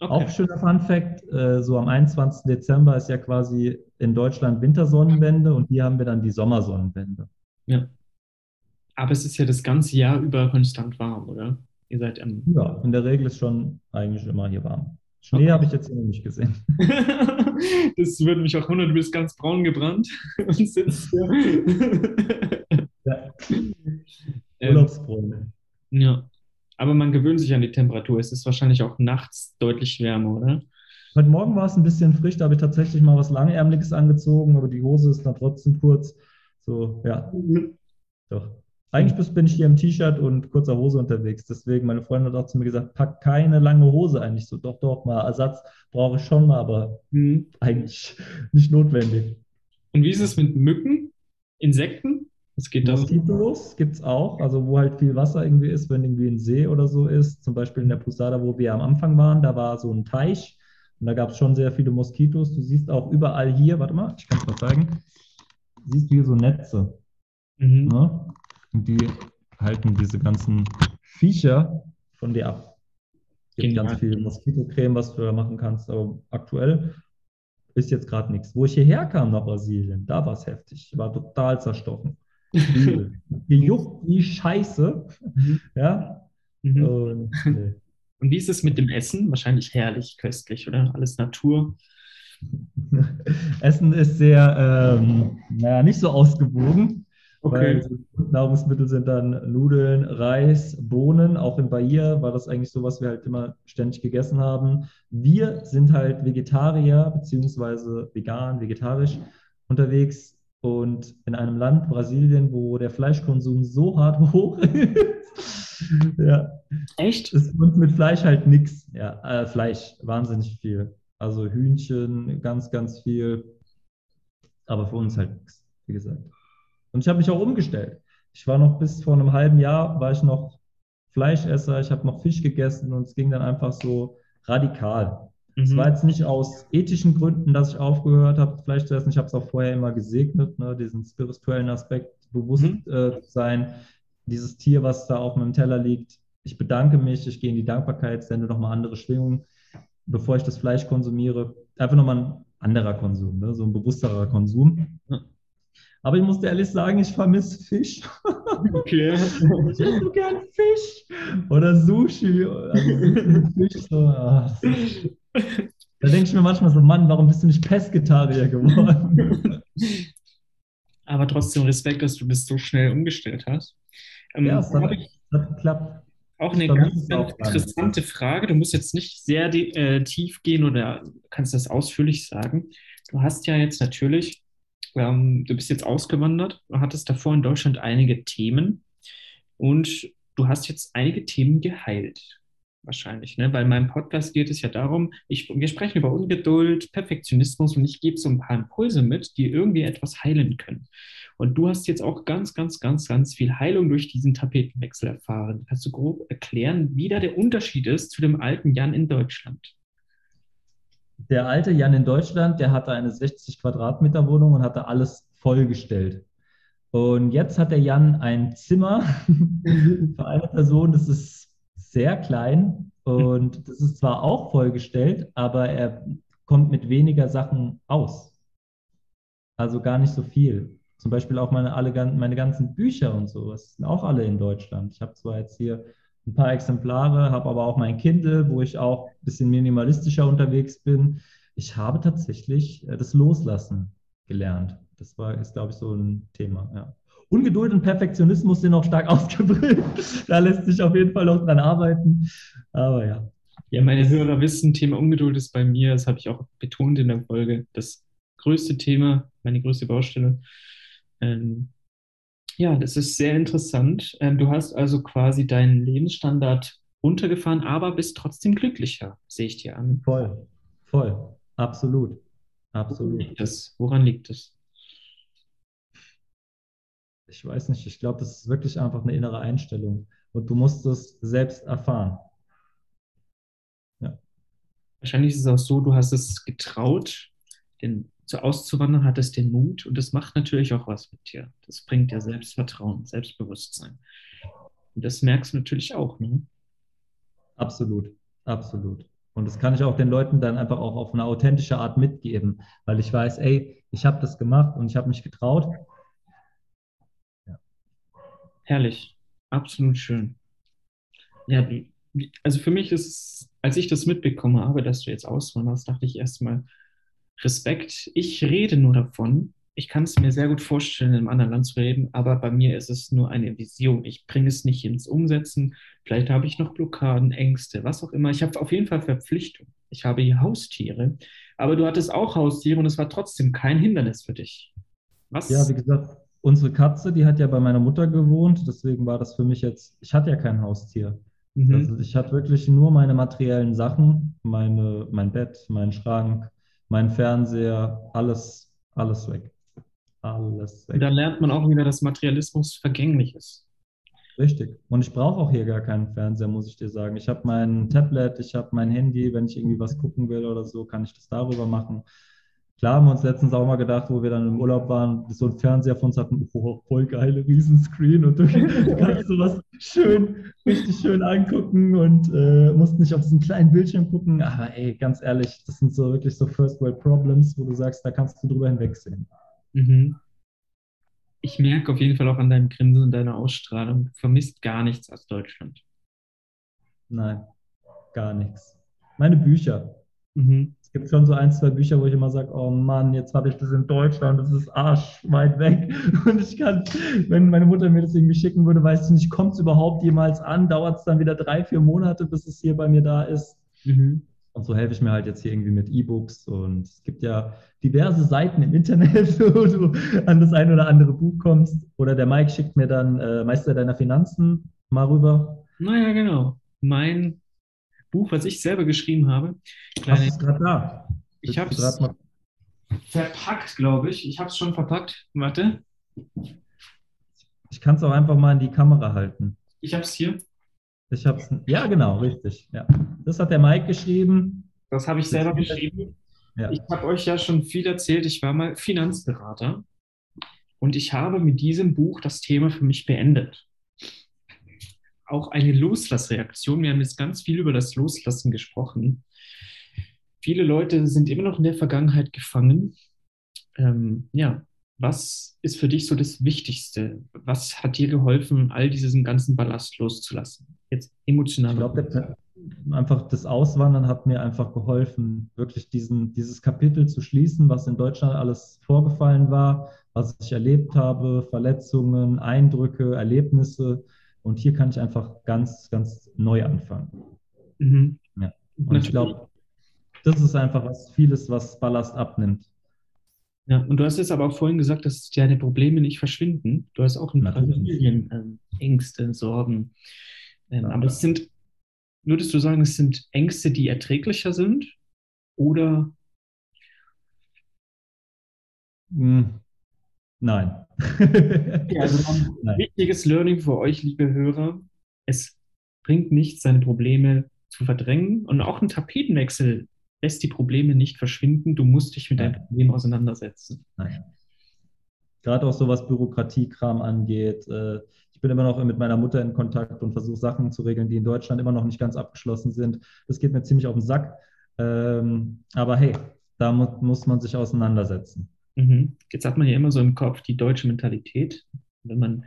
Auch
Okay.
schöner Fun Fact, äh, so am 21. Dezember ist ja quasi in Deutschland Wintersonnenwende und hier haben wir dann die Sommersonnenwende.
Ja. Aber es ist ja das ganze Jahr über konstant warm, oder? Ihr seid am.
Ja, in der Regel ist schon eigentlich immer hier warm. Schnee
Okay.
habe ich jetzt hier noch nicht gesehen.
Das würde mich auch wundern, du bist ganz braun gebrannt und sitzt hier.
Ja,
Ähm, ja. Aber man gewöhnt sich an die Temperatur. Es ist wahrscheinlich auch nachts deutlich wärmer, oder?
Heute Morgen war es ein bisschen frisch, da habe ich tatsächlich mal was Langärmeliges angezogen, aber die Hose ist dann trotzdem kurz. So, ja, doch. Eigentlich bis- bin ich hier im T-Shirt und kurzer Hose unterwegs. Deswegen, meine Freundin hat auch zu mir gesagt, pack keine lange Hose eigentlich. So, doch, doch, mal Ersatz brauche ich schon mal, aber
Mhm.
eigentlich nicht notwendig.
Und wie ist es mit Mücken? Insekten? Was geht da?
Moskitos gibt es auch, also wo halt viel Wasser irgendwie ist, wenn irgendwie ein See oder so ist. Zum Beispiel in der Posada, wo wir am Anfang waren, da war so ein Teich und da gab es schon sehr viele Moskitos. Du siehst auch überall hier, warte mal, ich kann es mal zeigen, siehst du hier so Netze.
Mhm.
Ne? Und die halten diese ganzen Viecher von dir ab. Es gibt
Genial.
ganz viel Moskitocreme, was du da machen kannst, aber aktuell ist jetzt gerade nichts. Wo ich hierher kam nach Brasilien, da war es heftig. Ich war total zerstochen. Gejuckt wie Scheiße.
Mhm.
Ja.
Mhm.
Und, nee.
Und wie ist es mit dem Essen? Wahrscheinlich herrlich, köstlich, oder? Alles Natur.
Essen ist sehr, ähm, naja, nicht so ausgewogen.
Okay.
Nahrungsmittel sind dann Nudeln, Reis, Bohnen. Auch in Bahia war das eigentlich so, was wir halt immer ständig gegessen haben. Wir sind halt Vegetarier beziehungsweise vegan, vegetarisch unterwegs und in einem Land, Brasilien, wo der Fleischkonsum so hart hoch ist. Ja,
Echt?
ist uns mit Fleisch halt nichts. Ja, äh, Fleisch, wahnsinnig viel. Also Hühnchen, ganz, ganz viel. Aber für uns halt nichts, wie gesagt. Und ich habe mich auch umgestellt. Ich war noch bis vor einem halben Jahr, war ich noch Fleischesser, ich habe noch Fisch gegessen und es ging dann einfach so radikal. Es
Mhm.
war jetzt nicht aus ethischen Gründen, dass ich aufgehört habe, Fleisch zu essen. Ich habe es auch vorher immer gesegnet, ne, diesen spirituellen Aspekt bewusst
Mhm.
äh, zu sein. Dieses Tier, was da auf meinem Teller liegt. Ich bedanke mich, ich gehe in die Dankbarkeit, sende nochmal andere Schwingungen, bevor ich das Fleisch konsumiere. Einfach nochmal ein anderer Konsum, ne, so ein bewussterer Konsum. Aber ich muss ehrlich sagen, ich vermisse Fisch.
Okay.
Ich hätte so gern Fisch oder Sushi. Also Fisch, so, ah, da denke ich mir manchmal so, Mann, warum bist du nicht Pesketarier geworden?
Aber trotzdem Respekt, dass du das so schnell umgestellt hast. Ähm,
Ja, es hat, hat geklappt.
Auch eine ganz, ganz interessante Frage. Du musst jetzt nicht sehr äh, tief gehen oder kannst das ausführlich sagen. Du hast ja jetzt natürlich, ähm, du bist jetzt ausgewandert, du hattest davor in Deutschland einige Themen und du hast jetzt einige Themen geheilt wahrscheinlich, ne? Weil in meinem Podcast geht es ja darum, ich, wir sprechen über Ungeduld, Perfektionismus und ich gebe so ein paar Impulse mit, die irgendwie etwas heilen können. Und du hast jetzt auch ganz, ganz, ganz, ganz viel Heilung durch diesen Tapetenwechsel erfahren. Kannst du grob erklären, wie da der Unterschied ist zu dem alten Jan in Deutschland?
Der alte Jan in Deutschland, der hatte eine 60 Quadratmeter Wohnung und hatte alles vollgestellt. Und jetzt hat der Jan ein Zimmer für eine Person, das ist sehr klein und das ist zwar auch vollgestellt, aber er kommt mit weniger Sachen aus. Also gar nicht so viel. Zum Beispiel auch meine, alle, meine ganzen Bücher und so, das sind auch alle in Deutschland. Ich habe zwar jetzt hier ein paar Exemplare, habe aber auch mein Kindle, wo ich auch ein bisschen minimalistischer unterwegs bin. Ich habe tatsächlich äh, das Loslassen gelernt. Das war, ist, glaube ich, so ein Thema. Ja. Ungeduld und Perfektionismus sind noch stark ausgeprägt. da lässt sich auf jeden Fall noch dran arbeiten. Aber ja.
Ja, meine Hörer wissen, Thema Ungeduld ist bei mir, das habe ich auch betont in der Folge, das größte Thema, meine größte Baustelle. Ähm, ja, das ist sehr interessant. Ähm, du hast also quasi deinen Lebensstandard runtergefahren, aber bist trotzdem glücklicher, sehe ich dir an.
Voll, voll, absolut, absolut.
Woran liegt das? Woran liegt das?
Ich weiß nicht, ich glaube, das ist wirklich einfach eine innere Einstellung. Und du musst es selbst erfahren.
Ja. Wahrscheinlich ist es auch so, du hast es getraut, den, zu auszuwandern, hattest den Mut und das macht natürlich auch was mit dir. Das bringt dir Selbstvertrauen, Selbstbewusstsein. Und das merkst du natürlich auch, ne?
Absolut, absolut. Und das kann ich auch den Leuten dann einfach auch auf eine authentische Art mitgeben, weil ich weiß, ey, ich habe das gemacht und ich habe mich getraut
Herrlich, absolut schön. Ja, also für mich ist als ich das mitbekommen habe, dass du jetzt auswanderst, dachte ich erstmal, Respekt. Ich rede nur davon. Ich kann es mir sehr gut vorstellen, in einem anderen Land zu reden, aber bei mir ist es nur eine Vision. Ich bringe es nicht ins Umsetzen. Vielleicht habe ich noch Blockaden, Ängste, was auch immer. Ich habe auf jeden Fall Verpflichtung. Ich habe hier Haustiere, aber du hattest auch Haustiere und es war trotzdem kein Hindernis für dich.
Was? Ja, wie gesagt, unsere Katze, die hat ja bei meiner Mutter gewohnt, deswegen war das für mich jetzt, ich hatte ja kein Haustier. Mhm. Also ich hatte wirklich nur meine materiellen Sachen, meine, mein Bett, mein Schrank, mein Fernseher, alles, alles weg.
Alles weg. Und da lernt man auch wieder, dass Materialismus vergänglich ist.
Richtig. Und ich brauche auch hier gar keinen Fernseher, muss ich dir sagen. Ich habe mein Tablet, ich habe mein Handy, wenn ich irgendwie was gucken will oder so, kann ich das darüber machen. Klar haben wir uns letztens auch mal gedacht, wo wir dann im Urlaub waren, so ein Fernseher von uns hatten, oh, voll geile Riesenscreen und du kannst sowas schön, richtig schön angucken und äh, musst nicht auf diesen kleinen Bildschirm gucken. Aber ey, ganz ehrlich, das sind so wirklich so First World Problems, wo du sagst, da kannst du drüber hinwegsehen. Mhm.
Ich merke auf jeden Fall auch an deinem Grinsen und deiner Ausstrahlung, du vermisst gar nichts aus Deutschland.
Nein, gar nichts. Meine Bücher. Mhm gibt schon so ein, zwei Bücher, wo ich immer sage, oh Mann, jetzt habe ich das in Deutschland, das ist arschweit weg. Und ich kann, wenn meine Mutter mir das irgendwie schicken würde, weißt du nicht, kommt es überhaupt jemals an? Dauert es dann wieder drei, vier Monate, bis es hier bei mir da ist? Mhm. Und so helfe ich mir halt jetzt hier irgendwie mit E-Books. Und es gibt ja diverse Seiten im Internet, wo du an das ein oder andere Buch kommst. Oder der Mike schickt mir dann äh, Meister deiner Finanzen mal rüber.
Naja, genau. Mein Buch, was ich selber geschrieben habe.
Kleine, Hast gerade da?
Ich habe es verpackt, glaube ich. Ich habe es schon verpackt. Warte.
Ich kann es auch einfach mal in die Kamera halten.
Ich habe es hier.
Ich habe es. Ja, genau, richtig. Ja. Das hat der Mike geschrieben.
Das habe ich selber geschrieben. Ja. Ich habe euch ja schon viel erzählt. Ich war mal Finanzberater und ich habe mit diesem Buch das Thema für mich beendet auch eine Loslassreaktion. Wir haben jetzt ganz viel über das Loslassen gesprochen. Viele Leute sind immer noch in der Vergangenheit gefangen. Ähm, ja, was ist für dich so das Wichtigste? Was hat dir geholfen, all diesen ganzen Ballast loszulassen? Jetzt emotional.
Ich glaube, einfach das Auswandern hat mir einfach geholfen, wirklich diesen, dieses Kapitel zu schließen, was in Deutschland alles vorgefallen war, was ich erlebt habe, Verletzungen, Eindrücke, Erlebnisse Und hier kann ich einfach ganz, ganz neu anfangen. Mhm. Ja. Und Natürlich. ich glaube, das ist einfach was, vieles, was Ballast abnimmt.
Ja, und du hast jetzt aber auch vorhin gesagt, dass deine Probleme nicht verschwinden. Du hast auch in Brasilien ähm, Ängste, Sorgen. Ähm. Aber es sind, würdest du sagen, es sind Ängste, die erträglicher sind? Oder?
Nein.
ja, also ein Nein. wichtiges Learning für euch, liebe Hörer. Es bringt nichts, seine Probleme zu verdrängen. Und auch ein Tapetenwechsel lässt die Probleme nicht verschwinden. Du musst dich mit deinem Problem auseinandersetzen. Nein.
Gerade auch so was Bürokratiekram angeht. Äh, ich bin immer noch mit meiner Mutter in Kontakt und versuche Sachen zu regeln, die in Deutschland immer noch nicht ganz abgeschlossen sind. Das geht mir ziemlich auf den Sack. Ähm, aber hey, da muss man sich auseinandersetzen.
Mhm. Jetzt hat man ja immer so im Kopf die deutsche Mentalität. Wenn man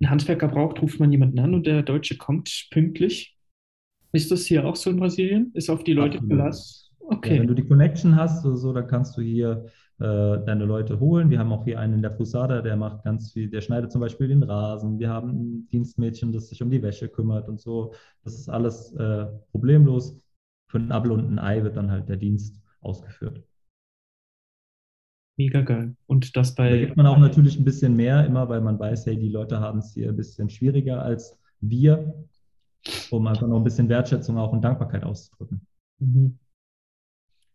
einen Handwerker braucht, ruft man jemanden an und der Deutsche kommt pünktlich. Ist das hier auch so in Brasilien? Ist auf die Leute Verlass?
Okay. Ja, wenn du die Connection hast, oder so, dann kannst du hier äh, deine Leute holen. Wir haben auch hier einen in der Fusada, der macht ganz viel, der schneidet zum Beispiel den Rasen. Wir haben ein Dienstmädchen, das sich um die Wäsche kümmert und so. Das ist alles äh, problemlos. Für ein Apfel und ein Ei wird dann halt der Dienst ausgeführt.
Mega geil. Und das bei.
Da gibt man auch natürlich ein bisschen mehr, immer weil man weiß, hey, die Leute haben es hier ein bisschen schwieriger als wir, um einfach noch ein bisschen Wertschätzung auch und Dankbarkeit auszudrücken. Mhm.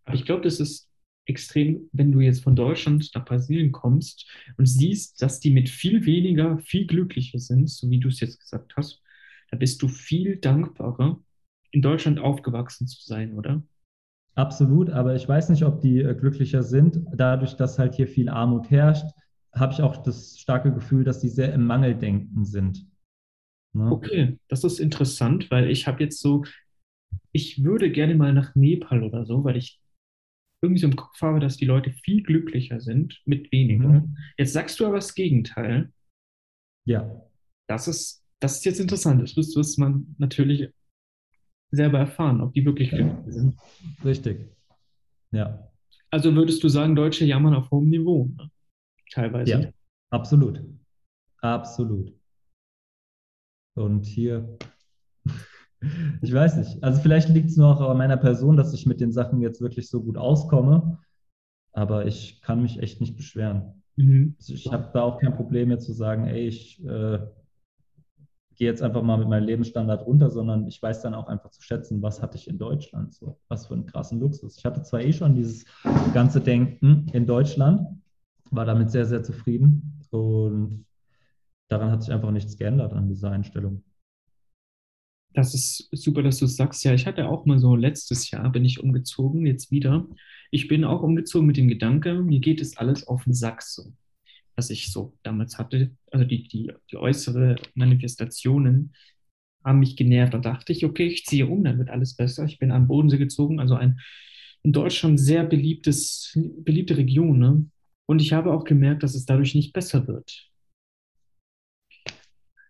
Aber ich glaube, das ist extrem, wenn du jetzt von Deutschland nach Brasilien kommst und siehst, dass die mit viel weniger viel glücklicher sind, so wie du es jetzt gesagt hast, da bist du viel dankbarer, in Deutschland aufgewachsen zu sein, oder?
Absolut, aber ich weiß nicht, ob die äh, glücklicher sind. Dadurch, dass halt hier viel Armut herrscht, habe ich auch das starke Gefühl, dass die sehr im Mangeldenken sind.
Ne? Okay, das ist interessant, weil ich habe jetzt so, ich würde gerne mal nach Nepal oder so, weil ich irgendwie so im Kopf habe, dass die Leute viel glücklicher sind mit weniger. Mhm. Jetzt sagst du aber das Gegenteil.
Ja.
Das ist, das ist jetzt interessant. Das müsste man natürlich selber erfahren, ob die wirklich glücklich sind.
Richtig. Ja.
Also würdest du sagen, Deutsche jammern auf hohem Niveau, ne? teilweise?
Ja, absolut. Absolut. Und hier, ich weiß nicht. Also vielleicht liegt es nur auch an meiner Person, dass ich mit den Sachen jetzt wirklich so gut auskomme. Aber ich kann mich echt nicht beschweren. Mhm. Also ich habe da auch kein Problem jetzt zu sagen, ey, ich äh, gehe jetzt einfach mal mit meinem Lebensstandard runter, sondern ich weiß dann auch einfach zu schätzen, was hatte ich in Deutschland, so was für einen krassen Luxus. Ich hatte zwar eh schon dieses ganze Denken in Deutschland, war damit sehr, sehr zufrieden und daran hat sich einfach nichts geändert an dieser Einstellung.
Das ist super, dass du es sagst. Ja, ich hatte auch mal so letztes Jahr bin ich umgezogen, jetzt wieder. Ich bin auch umgezogen mit dem Gedanke, mir geht es alles auf den Sack so was ich so damals hatte. Also die, die, die äußere Manifestationen haben mich genervt. Da dachte ich, okay, ich ziehe um, dann wird alles besser. Ich bin am Bodensee gezogen, also ein in Deutschland sehr beliebtes, beliebte Region. Ne? Und ich habe auch gemerkt, dass es dadurch nicht besser wird.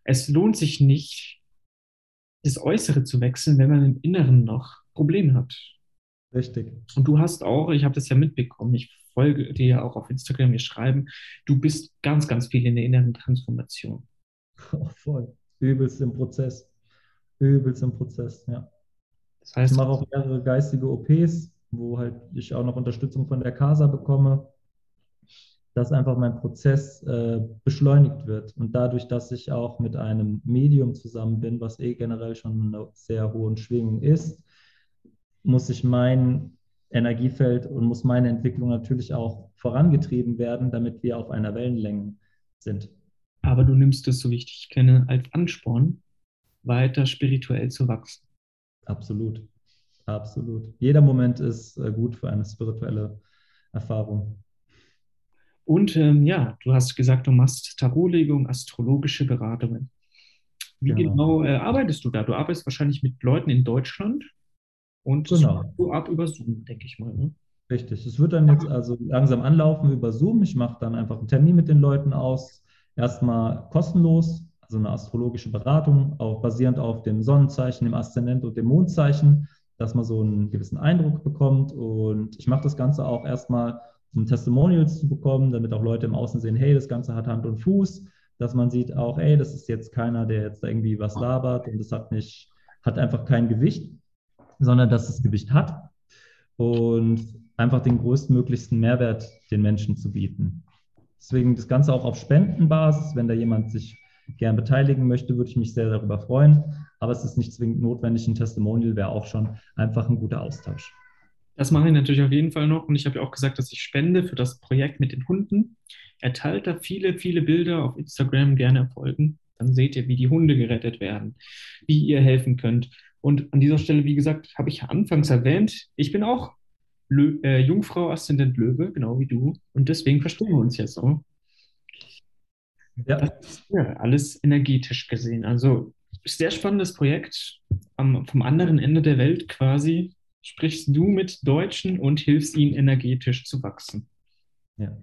Es lohnt sich nicht, das Äußere zu wechseln, wenn man im Inneren noch Probleme hat.
Richtig.
Und du hast auch, ich habe das ja mitbekommen, ich folge dir ja auch auf Instagram, wir schreiben, du bist ganz, ganz viel in der inneren Transformation.
Oh, voll. Übelst im Prozess. Übelst im Prozess, ja. Das heißt, ich mache auch mehrere geistige OPs, wo halt ich auch noch Unterstützung von der CASA bekomme, dass einfach mein Prozess äh, beschleunigt wird. Und dadurch, dass ich auch mit einem Medium zusammen bin, was eh generell schon eine sehr hohen Schwingung ist, muss ich mein Energiefeld und muss meine Entwicklung natürlich auch vorangetrieben werden, damit wir auf einer Wellenlänge sind.
Aber du nimmst es, so wie ich dich kenne, als Ansporn, weiter spirituell zu wachsen.
Absolut. Absolut. Jeder Moment ist äh, gut für eine spirituelle Erfahrung.
Und ähm, ja, du hast gesagt, du machst Tarotlegung, astrologische Beratungen. Wie genau, genau äh, arbeitest du da? Du arbeitest wahrscheinlich mit Leuten in Deutschland und genau. so ab über Zoom, denke ich mal. Ne?
Richtig. Es wird dann jetzt also langsam anlaufen über Zoom. Ich mache dann einfach einen Termin mit den Leuten aus. Erstmal kostenlos, also eine astrologische Beratung, auch basierend auf dem Sonnenzeichen, dem Aszendent und dem Mondzeichen, dass man so einen gewissen Eindruck bekommt. Und ich mache das Ganze auch erstmal, um Testimonials zu bekommen, damit auch Leute im Außen sehen, hey, das Ganze hat Hand und Fuß dass man sieht auch, ey, das ist jetzt keiner, der jetzt irgendwie was labert und das hat nicht, hat einfach kein Gewicht, sondern dass es Gewicht hat und einfach den größtmöglichsten Mehrwert den Menschen zu bieten. Deswegen das Ganze auch auf Spendenbasis. Wenn da jemand sich gern beteiligen möchte, würde ich mich sehr darüber freuen. Aber es ist nicht zwingend notwendig. Ein Testimonial wäre auch schon einfach ein guter Austausch.
Das mache ich natürlich auf jeden Fall noch. Und ich habe ja auch gesagt, dass ich spende für das Projekt mit den Hunden. Er teilt da viele, viele Bilder auf Instagram. Gerne folgen. Dann seht ihr, wie die Hunde gerettet werden, wie ihr helfen könnt. Und an dieser Stelle, wie gesagt, habe ich anfangs erwähnt, ich bin auch Lö äh, Jungfrau Aszendent Löwe, genau wie du. Und deswegen verstehen wir uns ja so. Ja. Das ist ja alles energetisch gesehen. Also sehr spannendes Projekt. Am, vom anderen Ende der Welt quasi sprichst du mit Deutschen und hilfst ihnen energetisch zu wachsen.
Ja.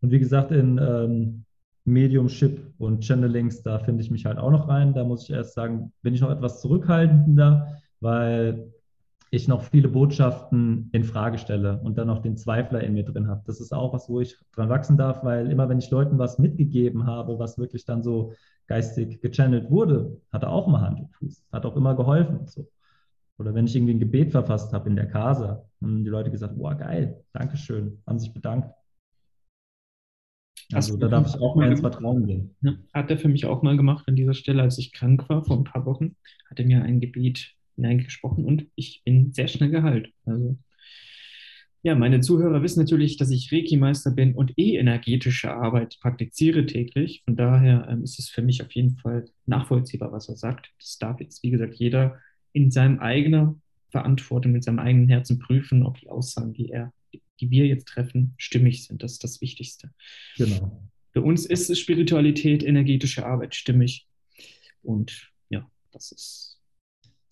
Und wie gesagt, in ähm, Mediumship und Channelings, da finde ich mich halt auch noch rein. Da muss ich erst sagen, bin ich noch etwas zurückhaltender, weil ich noch viele Botschaften in Frage stelle und dann noch den Zweifler in mir drin habe. Das ist auch was, wo ich dran wachsen darf, weil immer wenn ich Leuten was mitgegeben habe, was wirklich dann so geistig gechannelt wurde, hat er auch immer Hand und Fuß, hat auch immer geholfen. So. Oder wenn ich irgendwie ein Gebet verfasst habe in der Casa, haben die Leute gesagt, boah, geil, Dankeschön, haben sich bedankt.
Also da darf ich auch mal ins Vertrauen gehen. Ja, hat er für mich auch mal gemacht an dieser Stelle, als ich krank war vor ein paar Wochen, hat er mir ein Gebet hineingesprochen und ich bin sehr schnell geheilt. Also ja, meine Zuhörer wissen natürlich, dass ich Reiki-Meister bin und eh energetische Arbeit praktiziere täglich. Von daher ähm, ist es für mich auf jeden Fall nachvollziehbar, was er sagt. Das darf jetzt, wie gesagt, jeder in seinem eigenen Verantwortung, mit seinem eigenen Herzen prüfen, ob die Aussagen, die er, die wir jetzt treffen, stimmig sind. Das ist das Wichtigste. Genau. Für uns ist Spiritualität, energetische Arbeit stimmig. Und ja, das ist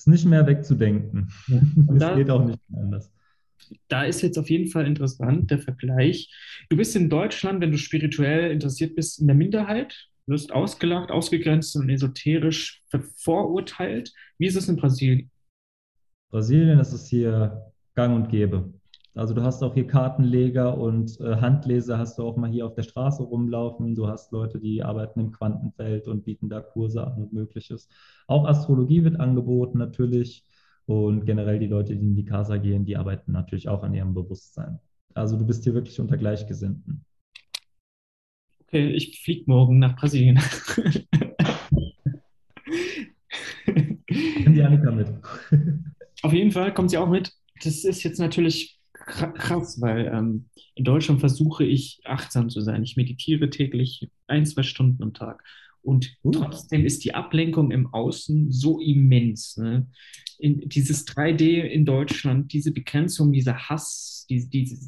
ist nicht mehr wegzudenken. Ja. das geht auch nicht mehr anders.
Da ist jetzt auf jeden Fall interessant der Vergleich. Du bist in Deutschland, wenn du spirituell interessiert bist, in der Minderheit, wirst ausgelacht, ausgegrenzt und esoterisch vorurteilt. Wie ist es in Brasilien?
Brasilien ist es hier gang und gäbe. Also du hast auch hier Kartenleger und äh, Handleser hast du auch mal hier auf der Straße rumlaufen. Du hast Leute, die arbeiten im Quantenfeld und bieten da Kurse an und mögliches. Auch Astrologie wird angeboten natürlich. Und generell die Leute, die in die Casa gehen, die arbeiten natürlich auch an ihrem Bewusstsein. Also du bist hier wirklich unter Gleichgesinnten.
Okay, ich fliege morgen nach Brasilien.
Nimm die Annika mit.
Auf jeden Fall kommt sie auch mit. Das ist jetzt natürlich krass, weil ähm, in Deutschland versuche ich achtsam zu sein. Ich meditiere täglich ein, zwei Stunden am Tag. Und uh. trotzdem ist die Ablenkung im Außen so immens. Ne? In, dieses 3D in Deutschland, diese Begrenzung, dieser Hass, die, die,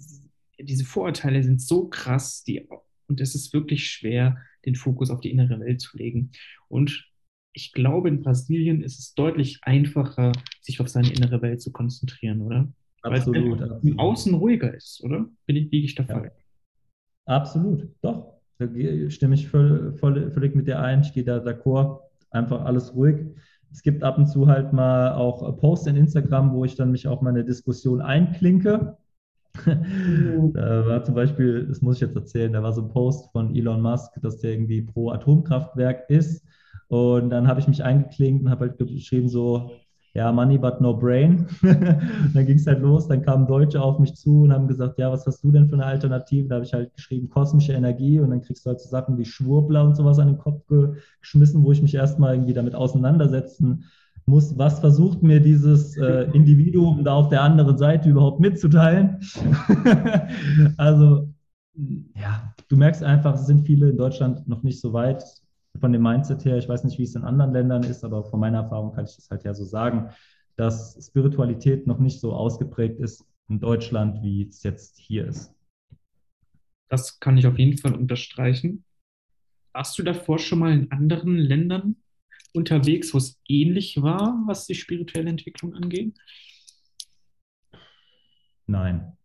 diese Vorurteile sind so krass, die, und es ist wirklich schwer, den Fokus auf die innere Welt zu legen. Und ich glaube, in Brasilien ist es deutlich einfacher, sich auf seine innere Welt zu konzentrieren, oder? Absolut. Weil es Außen ruhiger ist, oder? Bin ich, liege ich da
ja. Absolut, doch. Da stimme ich voll, voll, völlig mit dir ein. Ich gehe da d'accord. Einfach alles ruhig. Es gibt ab und zu halt mal auch Posts in Instagram, wo ich dann mich auch mal in eine Diskussion einklinke. Mhm. da war zum Beispiel, das muss ich jetzt erzählen, da war so ein Post von Elon Musk, dass der irgendwie pro Atomkraftwerk ist. Und dann habe ich mich eingeklinkt und habe halt geschrieben, so, ja, Money but no brain. dann ging es halt los, dann kamen Deutsche auf mich zu und haben gesagt, ja, was hast du denn für eine Alternative? Da habe ich halt geschrieben, kosmische Energie und dann kriegst du halt so Sachen wie Schwurbler und sowas an den Kopf geschmissen, wo ich mich erstmal irgendwie damit auseinandersetzen muss, was versucht mir dieses äh, Individuum da auf der anderen Seite überhaupt mitzuteilen. also, ja, du merkst einfach, es sind viele in Deutschland noch nicht so weit von dem Mindset her, ich weiß nicht, wie es in anderen Ländern ist, aber von meiner Erfahrung kann ich das halt ja so sagen, dass Spiritualität noch nicht so ausgeprägt ist in Deutschland, wie es jetzt hier ist.
Das kann ich auf jeden Fall unterstreichen. Warst du davor schon mal in anderen Ländern unterwegs, wo es ähnlich war, was die spirituelle Entwicklung angeht?
Nein.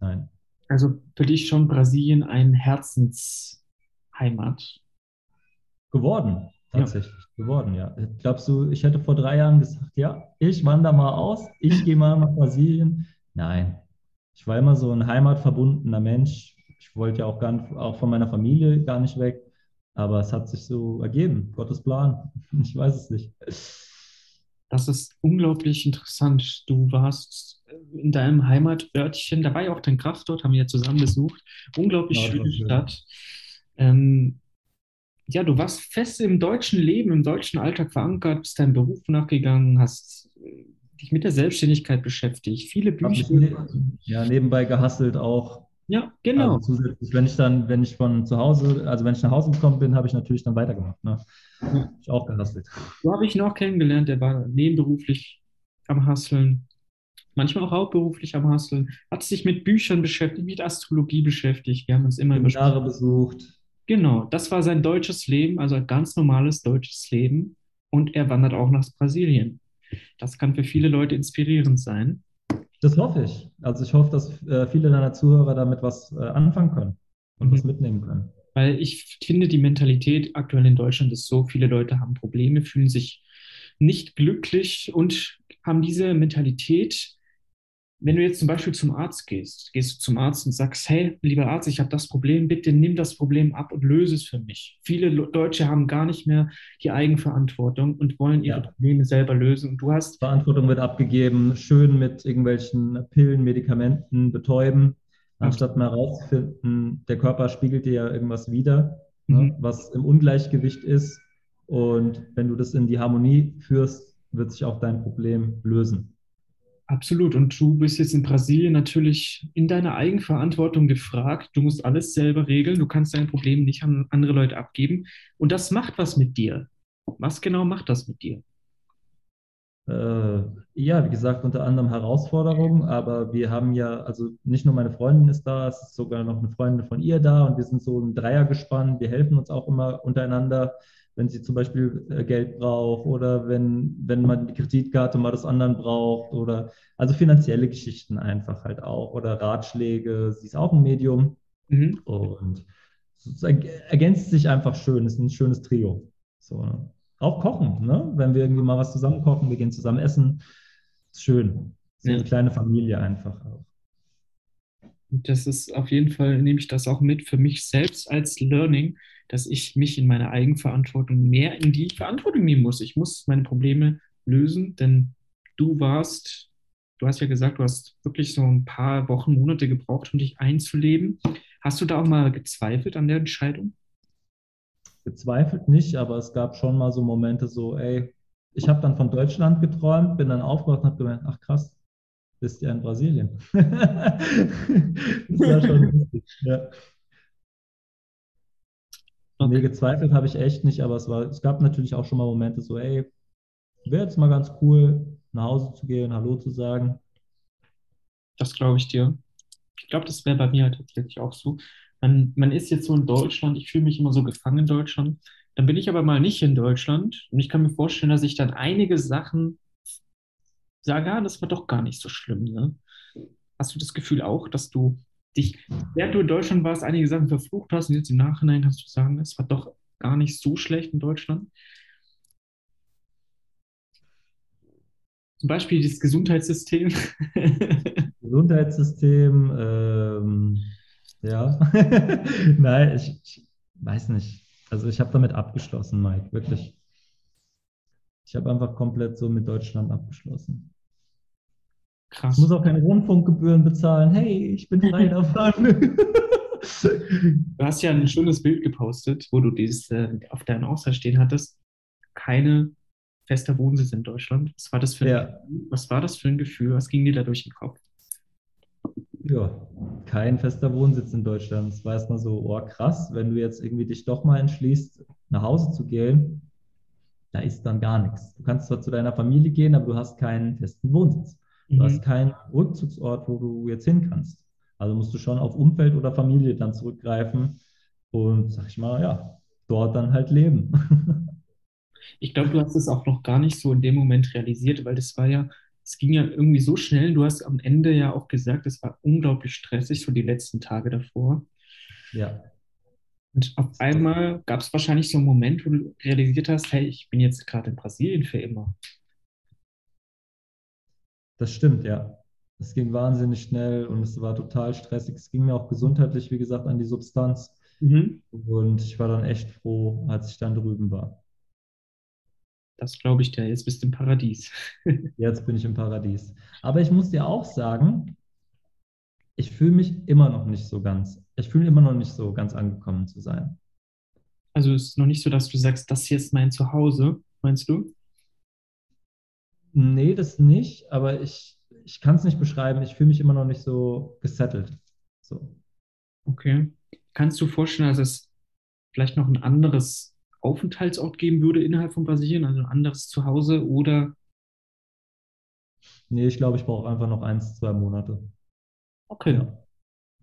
Nein.
Also für dich schon Brasilien ein Herzensheimat?
Geworden, tatsächlich. Ja. Geworden, ja. Glaubst du, ich hätte vor drei Jahren gesagt, ja, ich wandere mal aus, ich gehe mal nach Brasilien? Nein. Ich war immer so ein heimatverbundener Mensch. Ich wollte ja auch, gar nicht, auch von meiner Familie gar nicht weg. Aber es hat sich so ergeben. Gottes Plan. Ich weiß es nicht.
Das ist unglaublich interessant. Du warst in deinem Heimatörtchen, da war ja auch dein Kraft dort, haben wir ja zusammen besucht. Unglaublich
Ja,
schöne
schön.
Stadt. Ähm, ja, du warst fest im deutschen Leben, im deutschen Alltag verankert, bist deinem Beruf nachgegangen, hast äh, dich mit der Selbstständigkeit beschäftigt, viele Bücher.
mich ne ja, nebenbei gehustelt auch.
Ja,
Also
genau.
zusätzlich, wenn ich dann, wenn ich von zu Hause, also wenn ich nach Hause gekommen bin, habe ich natürlich dann weitergemacht. Ne?
Ja.
Ich auch gehustelt.
So habe ich ihn auch kennengelernt, der war nebenberuflich am Hasseln, manchmal auch hauptberuflich am Hasseln, hat sich mit Büchern beschäftigt, mit Astrologie beschäftigt. Wir haben uns immer über
Seminare besucht.
Genau, das war sein deutsches Leben, also ein ganz normales deutsches Leben. Und er wandert auch nach Brasilien. Das kann für viele Leute inspirierend sein.
Das hoffe ich. Also ich hoffe, dass äh, viele deiner Zuhörer damit was äh, anfangen können und was
Mhm.
mitnehmen können.
Weil ich finde, die Mentalität aktuell in Deutschland ist so, viele Leute haben Probleme, fühlen sich nicht glücklich und haben diese Mentalität. Wenn du jetzt zum Beispiel zum Arzt gehst, gehst du zum Arzt und sagst, hey, lieber Arzt, ich habe das Problem, bitte nimm das Problem ab und löse es für mich. Viele Deutsche haben gar nicht mehr die Eigenverantwortung und wollen ihre
Ja.
Probleme selber lösen. Und du hast
Verantwortung wird abgegeben, schön mit irgendwelchen Pillen, Medikamenten betäuben, anstatt mal herauszufinden, der Körper spiegelt dir ja irgendwas wider, ne,
Mhm.
was im Ungleichgewicht ist. Und wenn du das in die Harmonie führst, wird sich auch dein Problem lösen.
Absolut. Und du bist jetzt in Brasilien natürlich in deiner Eigenverantwortung gefragt. Du musst alles selber regeln. Du kannst dein Problem nicht an andere Leute abgeben. Und das macht was mit dir. Was genau macht das mit dir?
Äh, ja, wie gesagt, unter anderem Herausforderungen, aber wir haben ja, also nicht nur meine Freundin ist da, es ist sogar noch eine Freundin von ihr da und wir sind so ein Dreiergespann. Wir helfen uns auch immer untereinander, wenn sie zum Beispiel äh, Geld braucht oder wenn, wenn man die Kreditkarte mal des anderen braucht oder also finanzielle Geschichten einfach halt auch oder Ratschläge. Sie ist auch ein Medium
Mhm.
und es erg- ergänzt sich einfach schön, es ist ein schönes Trio. So, ne? Auch kochen, ne? Wenn wir irgendwie mal was zusammen kochen, wir gehen zusammen essen, ist schön. So
Ja.
eine kleine Familie einfach auch.
Das ist auf jeden Fall, nehme ich das auch mit für mich selbst als Learning, dass ich mich in meiner Eigenverantwortung mehr in die Verantwortung nehmen muss. Ich muss meine Probleme lösen, denn du warst, du hast ja gesagt, du hast wirklich so ein paar Wochen, Monate gebraucht, um dich einzuleben. Hast du da auch mal gezweifelt an der Entscheidung?
Gezweifelt nicht, aber es gab schon mal so Momente so, ey, ich habe dann von Deutschland geträumt, bin dann aufgewacht und habe gemerkt, ach krass, bist ja in Brasilien. Das war schon lustig. Ja. Nee, gezweifelt habe ich echt nicht, aber es war, es gab natürlich auch schon mal Momente so, ey, wäre jetzt mal ganz cool, nach Hause zu gehen, Hallo zu sagen.
Das glaube ich dir. Ich glaube, das wäre bei mir halt tatsächlich auch so. Man, man ist jetzt so in Deutschland, ich fühle mich immer so gefangen in Deutschland. Dann bin ich aber mal nicht in Deutschland und ich kann mir vorstellen, dass ich dann einige Sachen sage, ah, das war doch gar nicht so schlimm. Ne? Hast du das Gefühl auch, dass du dich, während du in Deutschland warst, einige Sachen verflucht hast und jetzt im Nachhinein kannst du sagen, es war doch gar nicht so schlecht in Deutschland? Zum Beispiel das Gesundheitssystem.
Gesundheitssystem, ähm, ja. Nein, ich, ich weiß nicht. Also ich habe damit abgeschlossen, Mike, wirklich. Ich habe einfach komplett so mit Deutschland abgeschlossen. Ich
Krass.
muss auch keine Rundfunkgebühren bezahlen. Hey, ich bin frei davon.
Du hast ja ein schönes Bild gepostet, wo du dieses äh, auf deinen Ausweis stehen hattest. Keine fester Wohnsitz in Deutschland. Was war das für ein
Ja.
Was war das für ein Gefühl? Was ging dir da durch den Kopf?
Ja, kein fester Wohnsitz in Deutschland. Es war erstmal so, oh krass, wenn du jetzt irgendwie dich doch mal entschließt, nach Hause zu gehen, da ist dann gar nichts. Du kannst zwar zu deiner Familie gehen, aber du hast keinen festen Wohnsitz. Du hast
Mhm.
keinen Rückzugsort, wo du jetzt hin kannst. Also musst du schon auf Umfeld oder Familie dann zurückgreifen und, sag ich mal, ja, dort dann halt leben.
Ich glaube, du hast es auch noch gar nicht so in dem Moment realisiert, weil das war ja, es ging ja irgendwie so schnell. Du hast am Ende ja auch gesagt, es war unglaublich stressig, so die letzten Tage davor.
Ja,
Und auf einmal gab es wahrscheinlich so einen Moment, wo du realisiert hast, hey, ich bin jetzt gerade in Brasilien für immer.
Das stimmt, ja. Es ging wahnsinnig schnell und es war total stressig. Es ging mir auch gesundheitlich, wie gesagt, an die Substanz. Mhm. Und ich war dann echt froh, als ich dann drüben war.
Das glaube ich dir. Jetzt bist du im Paradies.
Jetzt bin ich im Paradies. Aber ich muss dir auch sagen, ich fühle mich immer noch nicht so ganz, ich fühle immer noch nicht so ganz angekommen zu sein.
Also ist es noch nicht so, dass du sagst, das hier ist mein Zuhause, meinst du?
Nee, das nicht, aber ich, ich kann es nicht beschreiben. Ich fühle mich immer noch nicht so gesettelt. So.
Okay. Kannst du vorstellen, dass es vielleicht noch ein anderes Aufenthaltsort geben würde innerhalb von Brasilien, also ein anderes Zuhause oder?
Nee, ich glaube, ich brauche einfach noch eins, zwei Monate.
Okay.
Ja,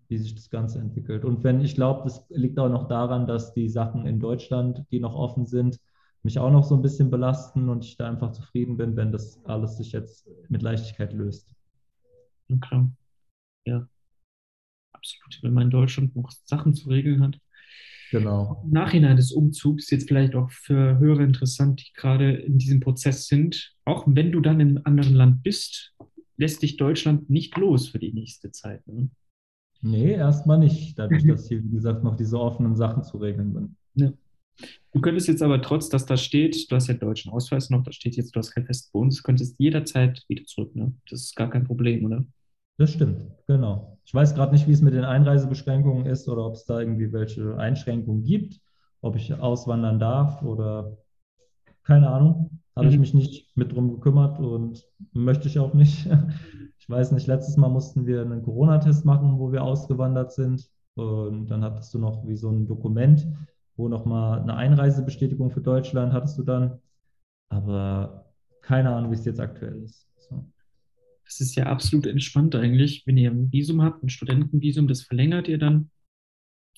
wie sich das Ganze entwickelt. Und wenn ich glaube, das liegt auch noch daran, dass die Sachen in Deutschland, die noch offen sind, mich auch noch so ein bisschen belasten und ich da einfach zufrieden bin, wenn das alles sich jetzt mit Leichtigkeit löst.
Okay. Ja. Absolut. Wenn man in Deutschland noch Sachen zu regeln hat.
Genau.
Im Nachhinein des Umzugs, jetzt vielleicht auch für Hörer interessant, die gerade in diesem Prozess sind, auch wenn du dann im anderen Land bist, lässt dich Deutschland nicht los für die nächste Zeit. Ne?
Nee, erstmal nicht, dadurch, dass hier, wie gesagt, noch diese offenen Sachen zu regeln sind.
Ja. Du könntest jetzt aber trotz, dass da steht, du hast ja deutschen Ausweis noch, da steht jetzt, du hast keinen festen Wohnsitz, könntest jederzeit wieder zurück. Ne? Das ist gar kein Problem, oder?
Das stimmt, genau. Ich weiß gerade nicht, wie es mit den Einreisebeschränkungen ist oder ob es da irgendwie welche Einschränkungen gibt, ob ich auswandern darf oder keine Ahnung. Habe mhm. ich mich nicht mit drum gekümmert und möchte ich auch nicht. Ich weiß nicht, letztes Mal mussten wir einen Corona-Test machen, wo wir ausgewandert sind. Und dann hattest du noch wie so ein Dokument, wo nochmal eine Einreisebestätigung für Deutschland hattest du dann. Aber keine Ahnung, wie es jetzt aktuell ist. So.
Das ist ja absolut entspannt eigentlich, wenn ihr ein Visum habt, ein Studentenvisum, das verlängert ihr dann.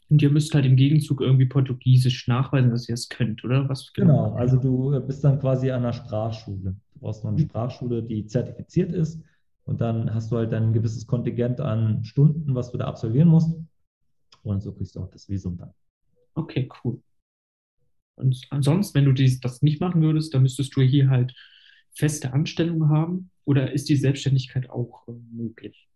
Und ihr müsst halt im Gegenzug irgendwie Portugiesisch nachweisen, dass ihr es könnt, oder?
Was genau, also du bist dann quasi an einer Sprachschule. Du brauchst noch eine mhm. Sprachschule, die zertifiziert ist. Und dann hast du halt ein gewisses Kontingent an Stunden, was du da absolvieren musst. Und so kriegst du auch das Visum dann.
Okay, cool. Und ansonsten, wenn du dies, das nicht machen würdest, dann müsstest du hier halt feste Anstellungen haben oder ist die Selbstständigkeit auch äh, möglich?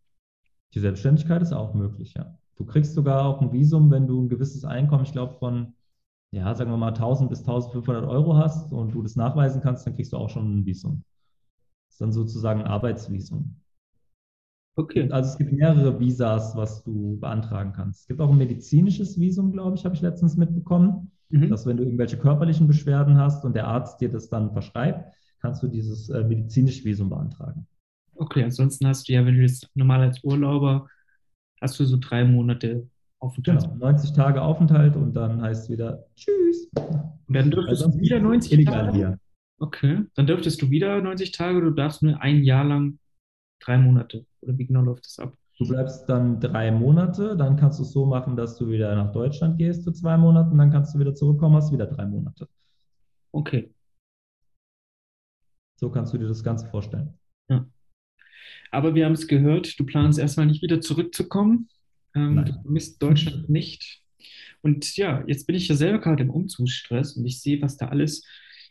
Die Selbstständigkeit ist auch möglich, ja. Du kriegst sogar auch ein Visum, wenn du ein gewisses Einkommen, ich glaube von, ja, sagen wir mal 1000 bis 1500 Euro hast und du das nachweisen kannst, dann kriegst du auch schon ein Visum. Das ist dann sozusagen ein Arbeitsvisum. Okay. Also es gibt mehrere Visas, was du beantragen kannst. Es gibt auch ein medizinisches Visum, glaube ich, habe ich letztens mitbekommen, mhm. dass wenn du irgendwelche körperlichen Beschwerden hast und der Arzt dir das dann verschreibt, kannst du dieses äh, medizinische Visum beantragen.
Okay, ansonsten hast du ja, wenn du jetzt normal als Urlauber, hast du so drei Monate
Aufenthalt. Genau, 90 Tage Aufenthalt und dann heißt es wieder Tschüss.
Und dann dürftest also du wieder 90 Tage. Hier. Okay, dann dürftest du wieder 90 Tage, du darfst nur ein Jahr lang drei Monate. Oder wie genau läuft das ab?
Du bleibst dann drei Monate, dann kannst du es so machen, dass du wieder nach Deutschland gehst für zwei Monate, dann kannst du wieder zurückkommen, hast wieder drei Monate.
Okay.
So kannst du dir das Ganze vorstellen.
Ja. Aber wir haben es gehört, du planst erstmal nicht wieder zurückzukommen. Ähm, du vermisst Deutschland nicht. Und ja, jetzt bin ich ja selber gerade im Umzugsstress und ich sehe, was da alles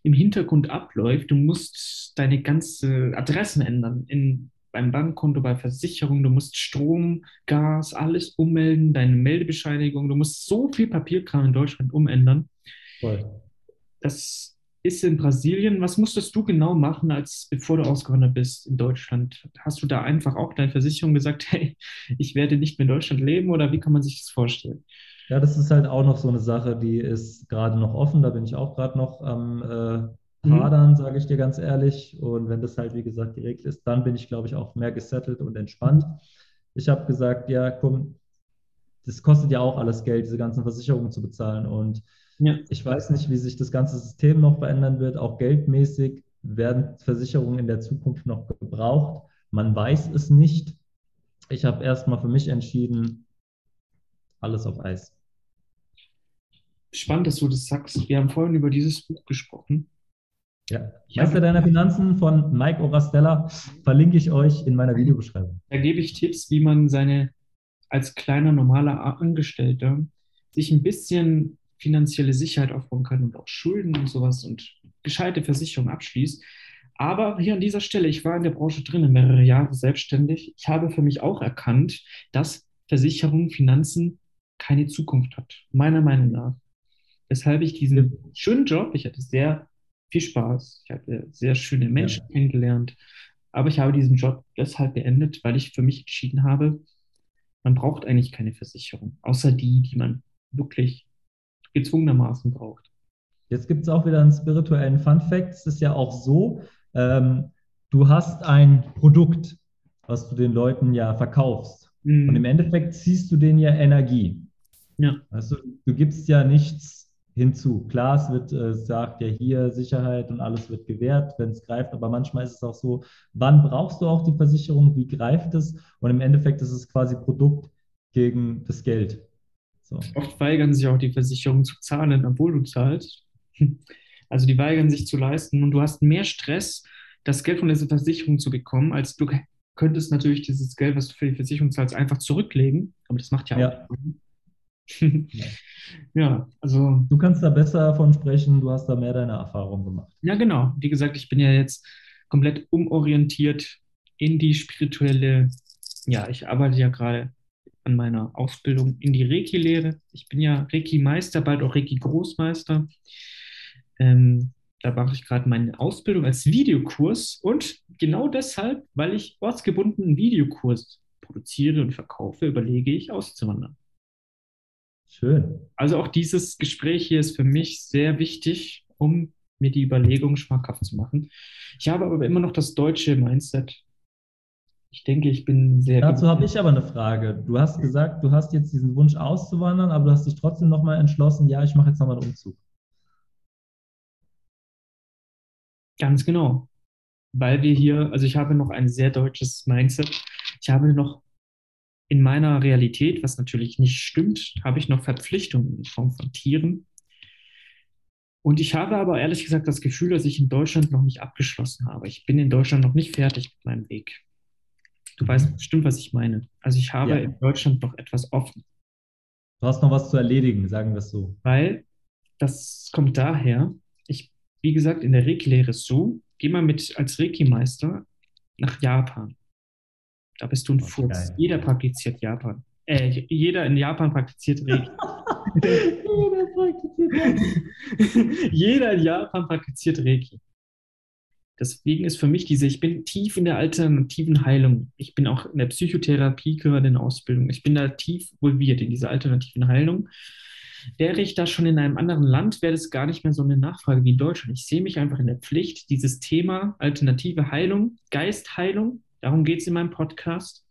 im Hintergrund abläuft. Du musst deine ganze Adressen ändern in, beim Bankkonto, bei Versicherung. Du musst Strom, Gas, alles ummelden, deine Meldebescheinigung. Du musst so viel Papierkram in Deutschland umändern. Voll. Das ist in Brasilien. Was musstest du genau machen, als bevor du ausgewandert bist in Deutschland? Hast du da einfach auch deine Versicherung gesagt, hey, ich werde nicht mehr in Deutschland leben oder wie kann man sich das vorstellen?
Ja, das ist halt auch noch so eine Sache, die ist gerade noch offen. Da bin ich auch gerade noch am äh, mhm. Hadern, mhm. sage ich dir ganz ehrlich. Und wenn das halt, wie gesagt, geregelt ist, dann bin ich, glaube ich, auch mehr gesettelt und entspannt. Ich habe gesagt, ja, komm, das kostet ja auch alles Geld, diese ganzen Versicherungen zu bezahlen. Und ja. Ich weiß nicht, wie sich das ganze System noch verändern wird. Auch geldmäßig werden Versicherungen in der Zukunft noch gebraucht. Man weiß es nicht. Ich habe erstmal für mich entschieden, alles auf Eis.
Spannend, dass du das sagst. Wir haben vorhin über dieses Buch gesprochen.
Ja, Meister deiner Finanzen von Mike Orastella verlinke ich euch in meiner Videobeschreibung.
Da gebe ich Tipps, wie man seine als kleiner normaler Angestellter sich ein bisschen finanzielle Sicherheit aufbauen kann und auch Schulden und sowas und gescheite Versicherungen abschließt. Aber hier an dieser Stelle, ich war in der Branche drin, mehrere Jahre selbstständig. Ich habe für mich auch erkannt, dass Versicherungen, Finanzen keine Zukunft hat, meiner Meinung nach. Weshalb ich diesen schönen Job, ich hatte sehr viel Spaß, ich hatte sehr schöne Menschen ja. kennengelernt, aber ich habe diesen Job deshalb beendet, weil ich für mich entschieden habe, man braucht eigentlich keine Versicherung, außer die, die man wirklich gezwungenermaßen braucht.
Jetzt gibt es auch wieder einen spirituellen Fun Fact. Es ist ja auch so, ähm, du hast ein Produkt, was du den Leuten ja verkaufst. Mhm. Und im Endeffekt ziehst du denen ja Energie. Ja. Also du gibst ja nichts hinzu. Klar, es wird, äh, sagt ja hier Sicherheit und alles wird gewährt, wenn es greift, aber manchmal ist es auch so, wann brauchst du auch die Versicherung, wie greift es? Und im Endeffekt ist es quasi Produkt gegen das Geld.
So. Oft weigern sich auch die Versicherungen zu zahlen, obwohl du zahlst. Also die weigern sich zu leisten und du hast mehr Stress, das Geld von dieser Versicherung zu bekommen, als du könntest natürlich dieses Geld, was du für die Versicherung zahlst, einfach zurücklegen. Aber das macht ja, ja. auch.
ja, also. Du kannst da besser davon sprechen, du hast da mehr deine Erfahrung gemacht.
Ja, genau. Wie gesagt, ich bin ja jetzt komplett umorientiert in die spirituelle, ja, ich arbeite ja gerade an meiner Ausbildung in die Reiki-Lehre. Ich bin ja Reiki-Meister, bald auch Reiki-Großmeister. Ähm, da mache ich gerade meine Ausbildung als Videokurs und genau deshalb, weil ich ortsgebundenen Videokurs produziere und verkaufe, überlege ich auszuwandern. Schön. Also auch dieses Gespräch hier ist für mich sehr wichtig, um mir die Überlegung schmackhaft zu machen. Ich habe aber immer noch das deutsche Mindset. Ich denke, ich bin sehr.
Dazu habe ich aber eine Frage. Du hast gesagt, du hast jetzt diesen Wunsch auszuwandern, aber du hast dich trotzdem nochmal entschlossen, ja, ich mache jetzt nochmal einen Umzug.
Ganz genau. Weil wir hier, also ich habe noch ein sehr deutsches Mindset. Ich habe noch in meiner Realität, was natürlich nicht stimmt, habe ich noch Verpflichtungen in Form von Tieren. Und ich habe aber ehrlich gesagt das Gefühl, dass ich in Deutschland noch nicht abgeschlossen habe. Ich bin in Deutschland noch nicht fertig mit meinem Weg. Du weißt bestimmt, was ich meine. Also ich habe ja. in Deutschland noch etwas offen.
Du hast noch was zu erledigen, sagen wir es so.
Weil das kommt daher, ich, wie gesagt, in der Reiki-Lehre so, geh mal mit als Reiki-Meister nach Japan. Da bist du ein Furz. Geil. Jeder praktiziert Japan. Äh, jeder in Japan praktiziert Reiki. jeder praktiziert Reiki. jeder in Japan praktiziert Reiki. Deswegen ist für mich diese, ich bin tief in der alternativen Heilung. Ich bin auch in der Psychotherapie gerade in Ausbildung. Ich bin da tief involviert in diese alternativen Heilung. Wäre ich da schon in einem anderen Land, wäre das gar nicht mehr so eine Nachfrage wie in Deutschland. Ich sehe mich einfach in der Pflicht, dieses Thema alternative Heilung, Geistheilung darum geht es in meinem Podcast,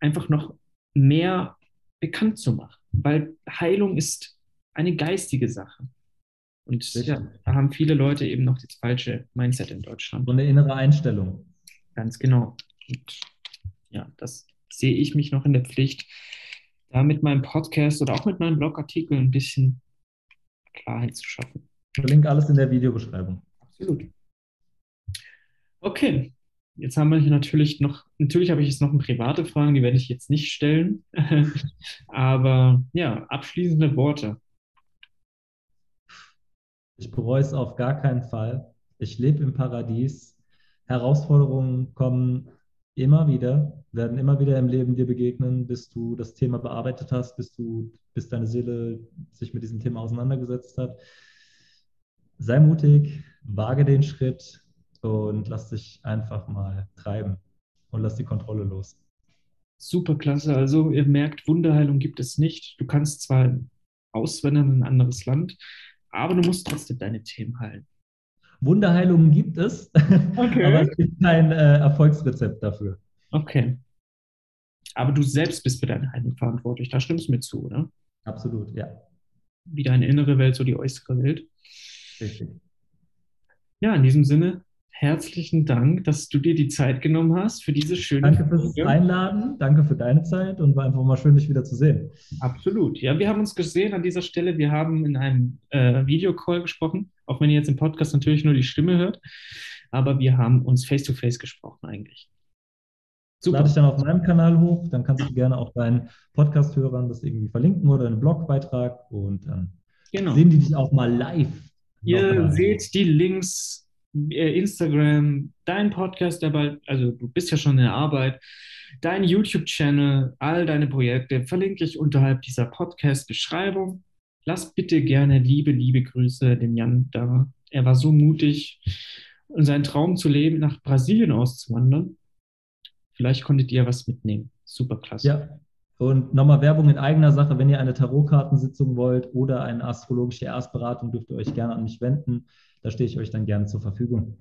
einfach noch mehr bekannt zu machen, weil Heilung ist eine geistige Sache. Und ja, da haben viele Leute eben noch das falsche Mindset in Deutschland.
So eine innere Einstellung.
Ganz genau. Und ja, das sehe ich mich noch in der Pflicht, da mit meinem Podcast oder auch mit meinem Blogartikel ein bisschen Klarheit zu schaffen.
Ich verlinke alles in der Videobeschreibung. Absolut.
Okay, Jetzt haben wir hier natürlich noch, natürlich habe ich jetzt noch private Fragen, die werde ich jetzt nicht stellen. Aber ja, abschließende Worte.
Ich bereue es auf gar keinen Fall. Ich lebe im Paradies. Herausforderungen kommen immer wieder, werden immer wieder im Leben dir begegnen, bis du das Thema bearbeitet hast, bis du, bis deine Seele sich mit diesem Thema auseinandergesetzt hat. Sei mutig, wage den Schritt, und lass dich einfach mal treiben und lass die Kontrolle los.
Super klasse. Also ihr merkt, Wunderheilung gibt es nicht. Du kannst zwar auswandern in ein anderes Land, aber du musst trotzdem deine Themen heilen.
Wunderheilung gibt es, okay. aber es gibt kein äh, Erfolgsrezept dafür.
Okay. Aber du selbst bist für deine Heilung verantwortlich. Da stimmst du mir zu, oder?
Absolut, ja.
Wie deine innere Welt, so die äußere Welt. Richtig. Ja, in diesem Sinne, herzlichen Dank, dass du dir die Zeit genommen hast für diese schöne
Danke fürs Folge. Einladen, danke für deine Zeit und war einfach mal schön, dich wieder zu sehen.
Absolut. Ja, wir haben uns gesehen an dieser Stelle. Wir haben in einem äh, Videocall gesprochen, auch wenn ihr jetzt im Podcast natürlich nur die Stimme hört. Aber wir haben uns face-to-face -face gesprochen eigentlich.
Super. Lade ich dann auf meinem Kanal hoch, dann kannst du gerne auch deinen Podcast-Hörern das irgendwie verlinken oder einen Blogbeitrag und dann genau. sehen die dich auch mal live.
Ihr seht die Links Instagram, dein Podcast, der bald, also du bist ja schon in der Arbeit, dein YouTube-Channel, all deine Projekte verlinke ich unterhalb dieser Podcast-Beschreibung. Lass bitte gerne liebe, liebe Grüße dem Jan da. Er war so mutig, seinen Traum zu leben, nach Brasilien auszuwandern. Vielleicht konntet ihr was mitnehmen. Super klasse.
Ja, und nochmal Werbung in eigener Sache, wenn ihr eine Tarotkartensitzung wollt oder eine astrologische Erstberatung, dürft ihr euch gerne an mich wenden. Da stehe ich euch dann gerne zur Verfügung.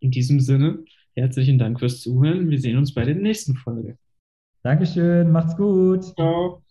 In diesem Sinne, herzlichen Dank fürs Zuhören. Wir sehen uns bei der nächsten Folge.
Dankeschön, macht's gut.
Ciao.